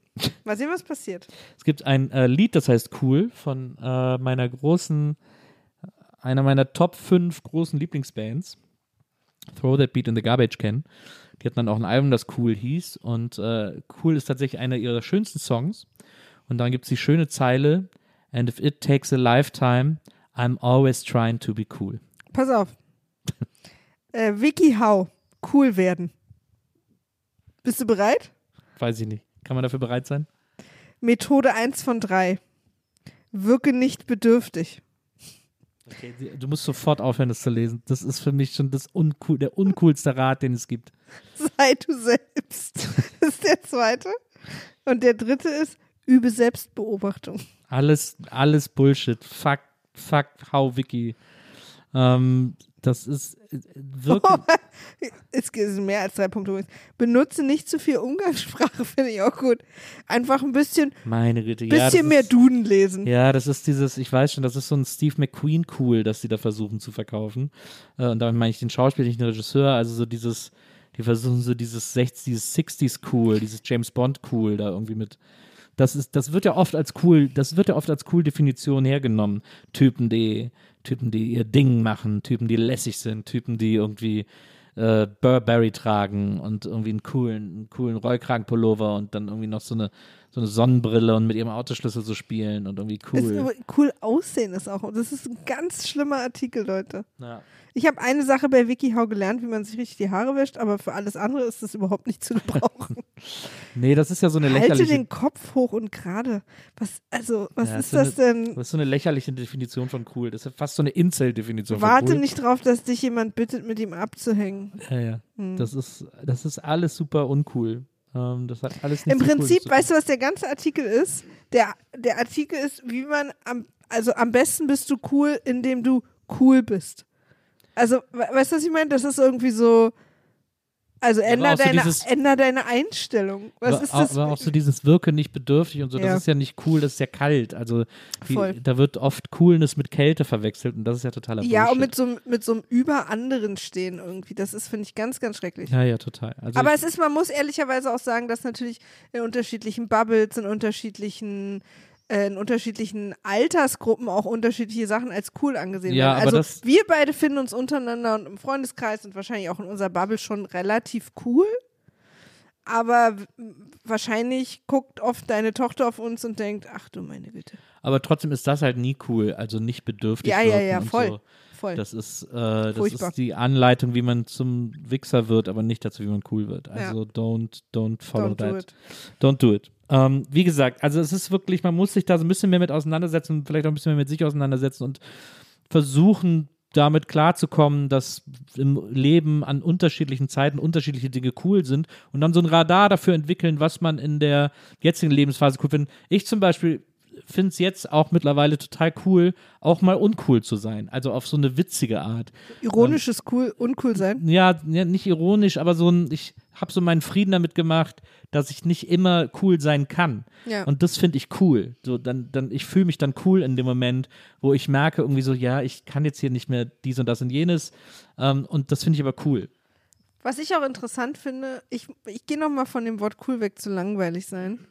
Mal sehen, was passiert. Es gibt ein äh, Lied, das heißt Cool, von äh, meiner großen, einer meiner Top 5 großen Lieblingsbands. Throw That Beat in the Garbage Can. Die hatten dann auch ein Album, das Cool hieß. Und äh, Cool ist tatsächlich einer ihrer schönsten Songs. Und dann gibt es die schöne Zeile: And if it takes a lifetime, I'm always trying to be cool. Pass auf. Äh, Vicky How. Cool werden. Bist du bereit? Weiß ich nicht. Kann man dafür bereit sein? Methode 1 von 3. Wirke nicht bedürftig. Okay, du musst sofort aufhören, das zu lesen. Das ist für mich schon das uncool, der uncoolste Rat, den es gibt. Sei du selbst. Das ist der zweite. Und der dritte ist, übe Selbstbeobachtung. Alles, alles Bullshit. Fuck, fuck, how Wiki. Ähm, das ist äh, wirklich. Es sind mehr als drei Punkte. übrigens. Benutze nicht zu viel Umgangssprache, finde ich auch gut. Einfach ein bisschen, Meine Güte. ja, bisschen das mehr ist, Duden lesen. Ja, das ist dieses, ich weiß schon, das ist so ein Steve McQueen cool, das sie da versuchen zu verkaufen. Äh, und damit meine ich den Schauspieler, nicht den Regisseur. Also so dieses, die versuchen so dieses 60s, dieses 60s cool, dieses James Bond cool da irgendwie mit. Das ist, das wird ja oft als cool, das wird ja oft als cool Definition hergenommen. Typen, die, Typen, die ihr Ding machen, Typen, die lässig sind, Typen, die irgendwie äh, Burberry tragen und irgendwie einen coolen, einen coolen Rollkragenpullover und dann irgendwie noch so eine, so eine Sonnenbrille und mit ihrem Autoschlüssel so spielen und irgendwie cool. cool aussehen ist auch. Das ist ein ganz schlimmer Artikel, Leute. Ja. Ich habe eine Sache bei WikiHow gelernt, wie man sich richtig die Haare wäscht, aber für alles andere ist das überhaupt nicht zu gebrauchen. Nee, das ist ja so eine Halte lächerliche. den Kopf hoch und gerade. Was, also, was Ja, ist so das denn? Das ist so eine lächerliche Definition von cool. Das ist fast so eine Incel-Definition von Warte cool. nicht drauf, dass dich jemand bittet, mit ihm abzuhängen. Ja, ja. Hm. Das, ist, das ist alles super uncool. Ähm, das hat alles Im nichts mit Prinzip, zu weißt du, was der ganze Artikel ist? Der, der Artikel ist, wie man am, also am besten bist du cool, indem du cool bist. Also, we weißt du, was ich meine? Das ist irgendwie so, also änder, so deine, dieses- änder deine Einstellung. Was aber, ist das? aber auch so dieses Wirke nicht bedürftig und so, Ja. das ist ja nicht cool, das ist ja kalt. Also die, da wird oft Coolness mit Kälte verwechselt und das ist ja totaler ja, und Bullshit. mit so, einem- mit so einem über anderen stehen irgendwie. Das ist, finde ich, ganz, ganz schrecklich. Ja, ja, total. Also Aber ich, es ist, man muss ehrlicherweise auch sagen, dass natürlich in unterschiedlichen Bubbles, in unterschiedlichen, in unterschiedlichen Altersgruppen auch unterschiedliche Sachen als cool angesehen Ja, werden. Also das- wir beide finden uns untereinander und im Freundeskreis und wahrscheinlich auch in unserer Bubble schon relativ cool. Aber wahrscheinlich guckt oft deine Tochter auf uns und denkt, ach du meine Güte. aber trotzdem ist das halt nie cool, also nicht bedürftig Ja, ja, ja, voll. So. Voll. Das ist, äh, das Furchtbar. ist die Anleitung, wie man zum Wichser wird, aber nicht dazu, wie man cool wird. Also don't, don't follow Don't do that. it. Don't do it. Ähm, wie gesagt, also es ist wirklich, man muss sich da so ein bisschen mehr mit auseinandersetzen, vielleicht auch ein bisschen mehr mit sich auseinandersetzen und versuchen, damit klarzukommen, dass im Leben an unterschiedlichen Zeiten unterschiedliche Dinge cool sind und dann so ein Radar dafür entwickeln, was man in der jetzigen Lebensphase cool findet. Ich zum Beispiel finde es jetzt auch mittlerweile total cool, auch mal uncool zu sein. Also auf so eine witzige Art. Ironisches cool, uncool sein. Ja, ja nicht ironisch, aber so ein, ich habe so meinen Frieden damit gemacht, dass ich nicht immer cool sein kann. Ja. Und das finde ich cool. So, dann, dann, ich fühle mich dann cool in dem Moment, wo ich merke, irgendwie so, ja, ich kann jetzt hier nicht mehr dies und das und jenes. Ähm, und das finde ich aber cool. Was ich auch interessant finde, ich, ich gehe nochmal von dem Wort cool weg zu langweilig sein,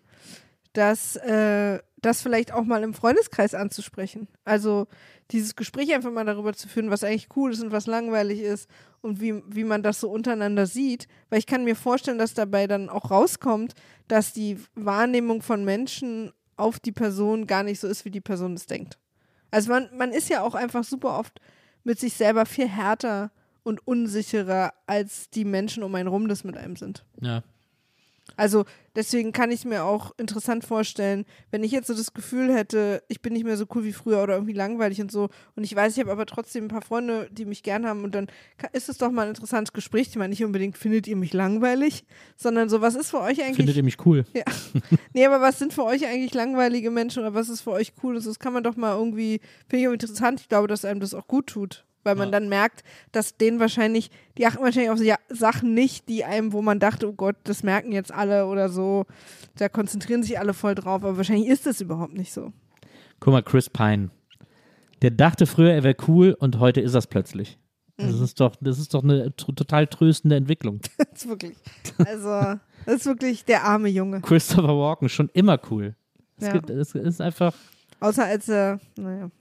dass äh, das vielleicht auch mal im Freundeskreis anzusprechen. Also dieses Gespräch einfach mal darüber zu führen, was eigentlich cool ist und was langweilig ist und wie, wie man das so untereinander sieht. Weil ich kann mir vorstellen, dass dabei dann auch rauskommt, dass die Wahrnehmung von Menschen auf die Person gar nicht so ist, wie die Person es denkt. Also man, man ist ja auch einfach super oft mit sich selber viel härter und unsicherer, als die Menschen um einen rum das mit einem sind. Ja. Also deswegen kann ich mir auch interessant vorstellen, wenn ich jetzt so das Gefühl hätte, ich bin nicht mehr so cool wie früher oder irgendwie langweilig und so und ich weiß, ich habe aber trotzdem ein paar Freunde, die mich gern haben und dann ist es doch mal ein interessantes Gespräch. Ich meine, nicht unbedingt findet ihr mich langweilig, sondern so, was ist für euch eigentlich Findet ihr mich cool? ja. Nee, aber was sind für euch eigentlich langweilige Menschen oder was ist für euch cool? Das kann man doch mal irgendwie, finde ich auch interessant. Ich glaube, dass einem das auch gut tut. Weil man Ja. dann merkt, dass denen wahrscheinlich, die achten wahrscheinlich auf ja Sachen nicht, die einem, wo man dachte, oh Gott, das merken jetzt alle oder so. Da konzentrieren sich alle voll drauf, aber wahrscheinlich ist das überhaupt nicht so. Guck mal, Chris Pine. Der dachte früher, er wäre cool und heute ist das plötzlich. Das Mhm. ist doch, das ist doch eine total tröstende Entwicklung. Das ist wirklich. Also, das ist wirklich der arme Junge. Christopher Walken, schon immer cool. Es, Ja. gibt, es ist einfach Außer als er, naja.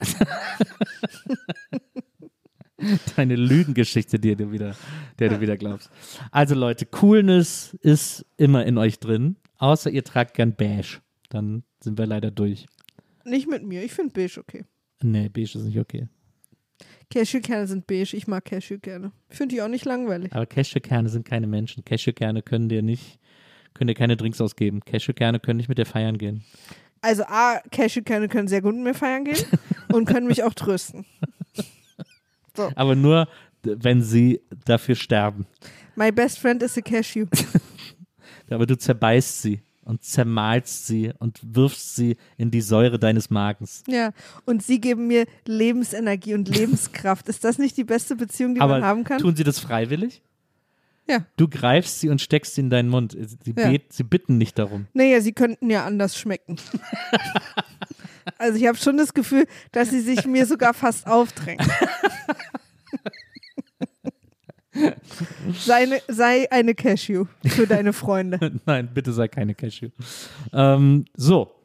deine Lügengeschichte, die du wieder, der du wieder glaubst. Also Leute, Coolness ist immer in euch drin, außer ihr tragt gern beige. Dann sind wir leider durch. Nicht mit mir. Ich finde beige okay. Nee, beige ist nicht okay. Cashewkerne sind beige. Ich mag Cashewkerne. Ich finde die auch nicht langweilig. Aber Cashewkerne sind keine Menschen. Cashewkerne können dir nicht, können dir keine Drinks ausgeben. Cashewkerne können nicht mit dir feiern gehen. Also A, Cashewkerne können sehr gut mit mir feiern gehen und können mich auch trösten. Aber nur, wenn sie dafür sterben. My best friend is a cashew. Aber du zerbeißt sie und zermalst sie und wirfst sie in die Säure deines Magens. Ja, und sie geben mir Lebensenergie und Lebenskraft. Ist das nicht die beste Beziehung, die Aber man haben kann? tun sie das freiwillig? Ja. Du greifst sie und steckst sie in deinen Mund. Sie, Ja. bet, sie bitten nicht darum. Naja, sie könnten ja anders schmecken. also ich habe schon das Gefühl, dass sie sich mir sogar fast aufdrängen. Seine, sei eine Cashew für deine Freunde. Nein, bitte sei keine Cashew. Ähm, so.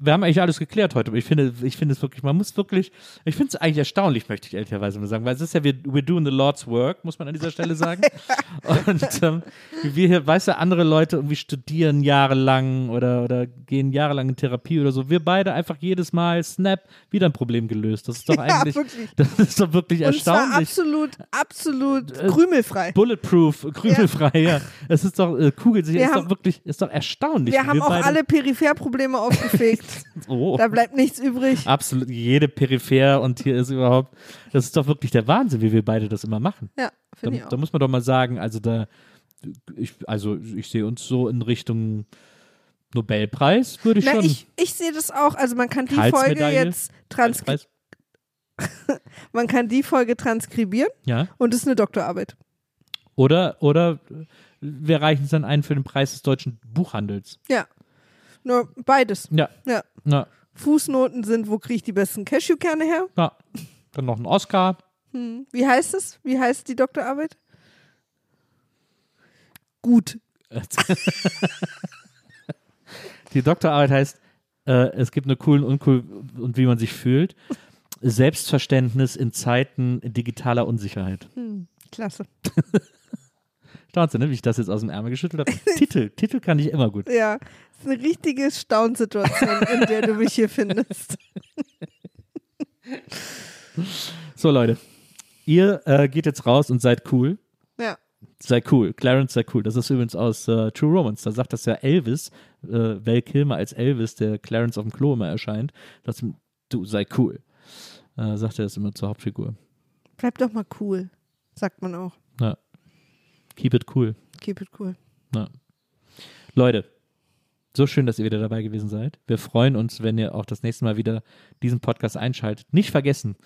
Wir haben eigentlich alles geklärt heute, aber ich finde, ich finde es wirklich, man muss wirklich, ich finde es eigentlich erstaunlich, möchte ich ehrlicherweise mal sagen, weil es ist ja, wir, we're doing the Lord's work, muss man an dieser Stelle sagen. Und ähm, wir hier, weißt du, andere Leute irgendwie studieren jahrelang oder, oder gehen jahrelang in Therapie oder so. Wir beide einfach jedes Mal, snap, wieder ein Problem gelöst. Das ist doch eigentlich, wirklich. das ist doch wirklich Und zwar erstaunlich. absolut, absolut Äh, krümelfrei. Bulletproof, krümelfrei, ja. Es ist doch, äh, kugelsicher, Wir ist haben- doch wirklich, ist doch erstaunlich. Wir haben auch beide- alle Peripherprobleme aufgefegt. Oh. Da bleibt nichts übrig. Absolut, jede Peripher und hier ist überhaupt, das ist doch wirklich der Wahnsinn, wie wir beide das immer machen. Ja, finde ich auch. da muss man doch mal sagen, also da, ich, also ich sehe uns so in Richtung Nobelpreis, würde ich Na, schon. ich, ich sehe das auch. Also man kann die Folge jetzt transkri Preis, man kann die Folge transkribieren ja. und es ist eine Doktorarbeit. Oder, oder wir reichen es dann ein für den Preis des deutschen Buchhandels. Ja. Nur beides. Ja. Ja. Na, Fußnoten sind, wo kriege ich die besten Cashewkerne her? na, dann noch ein Oscar. Hm. Wie heißt es? Wie heißt die Doktorarbeit? Gut. Die Doktorarbeit heißt, äh, es gibt eine coolen Uncool und wie man sich fühlt. Selbstverständnis in Zeiten digitaler Unsicherheit. Hm. Klasse. Staunst du, ne, wie ich das jetzt aus dem Ärmel geschüttelt habe? Titel, Titel kann ich immer gut. Ja. Das ist eine richtige Staunsituation, in der du mich hier findest. So, Leute, ihr äh, geht jetzt raus und seid cool. Ja. Sei cool. Clarence sei cool. Das ist übrigens aus äh, True Romance. Da sagt das ja Elvis, äh, Val Kilmer als Elvis, der Clarence auf dem Klo immer erscheint. Dass, du sei cool. Äh, sagt er das immer zur Hauptfigur. Bleib doch mal cool, sagt man auch. Ja. Keep it cool. Keep it cool. Ja. Leute, So schön, dass ihr wieder dabei gewesen seid. Wir freuen uns, wenn ihr auch das nächste Mal wieder diesen Podcast einschaltet. Nicht vergessen,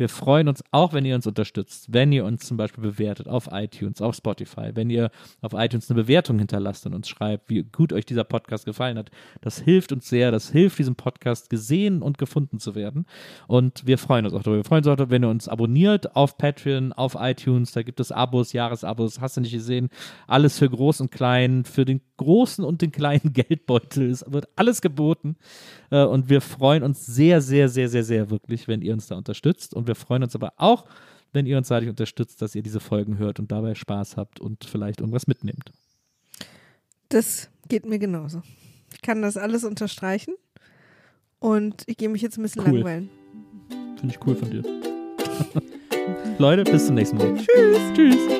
wir freuen uns auch, wenn ihr uns unterstützt, wenn ihr uns zum Beispiel bewertet auf iTunes, auf Spotify, wenn ihr auf iTunes eine Bewertung hinterlasst und uns schreibt, wie gut euch dieser Podcast gefallen hat. Das hilft uns sehr, das hilft diesem Podcast gesehen und gefunden zu werden. Und wir freuen uns auch darüber. Wir freuen uns auch darüber, wenn ihr uns abonniert auf Patreon, auf iTunes. Da gibt es Abos, Jahresabos, hast du nicht gesehen. Alles für groß und klein, für den großen und den kleinen Geldbeutel. Es wird alles geboten. Äh, und wir freuen uns sehr, sehr, sehr, sehr, sehr wirklich, wenn ihr uns da unterstützt. Und wir freuen uns aber auch, wenn ihr uns dadurch unterstützt, dass ihr diese Folgen hört und dabei Spaß habt und vielleicht irgendwas mitnehmt. Das geht mir genauso. Ich kann das alles unterstreichen. Und ich gehe mich jetzt ein bisschen Cool. langweilen. Finde ich cool von dir. Leute, bis zum nächsten Mal. Tschüss. Tschüss.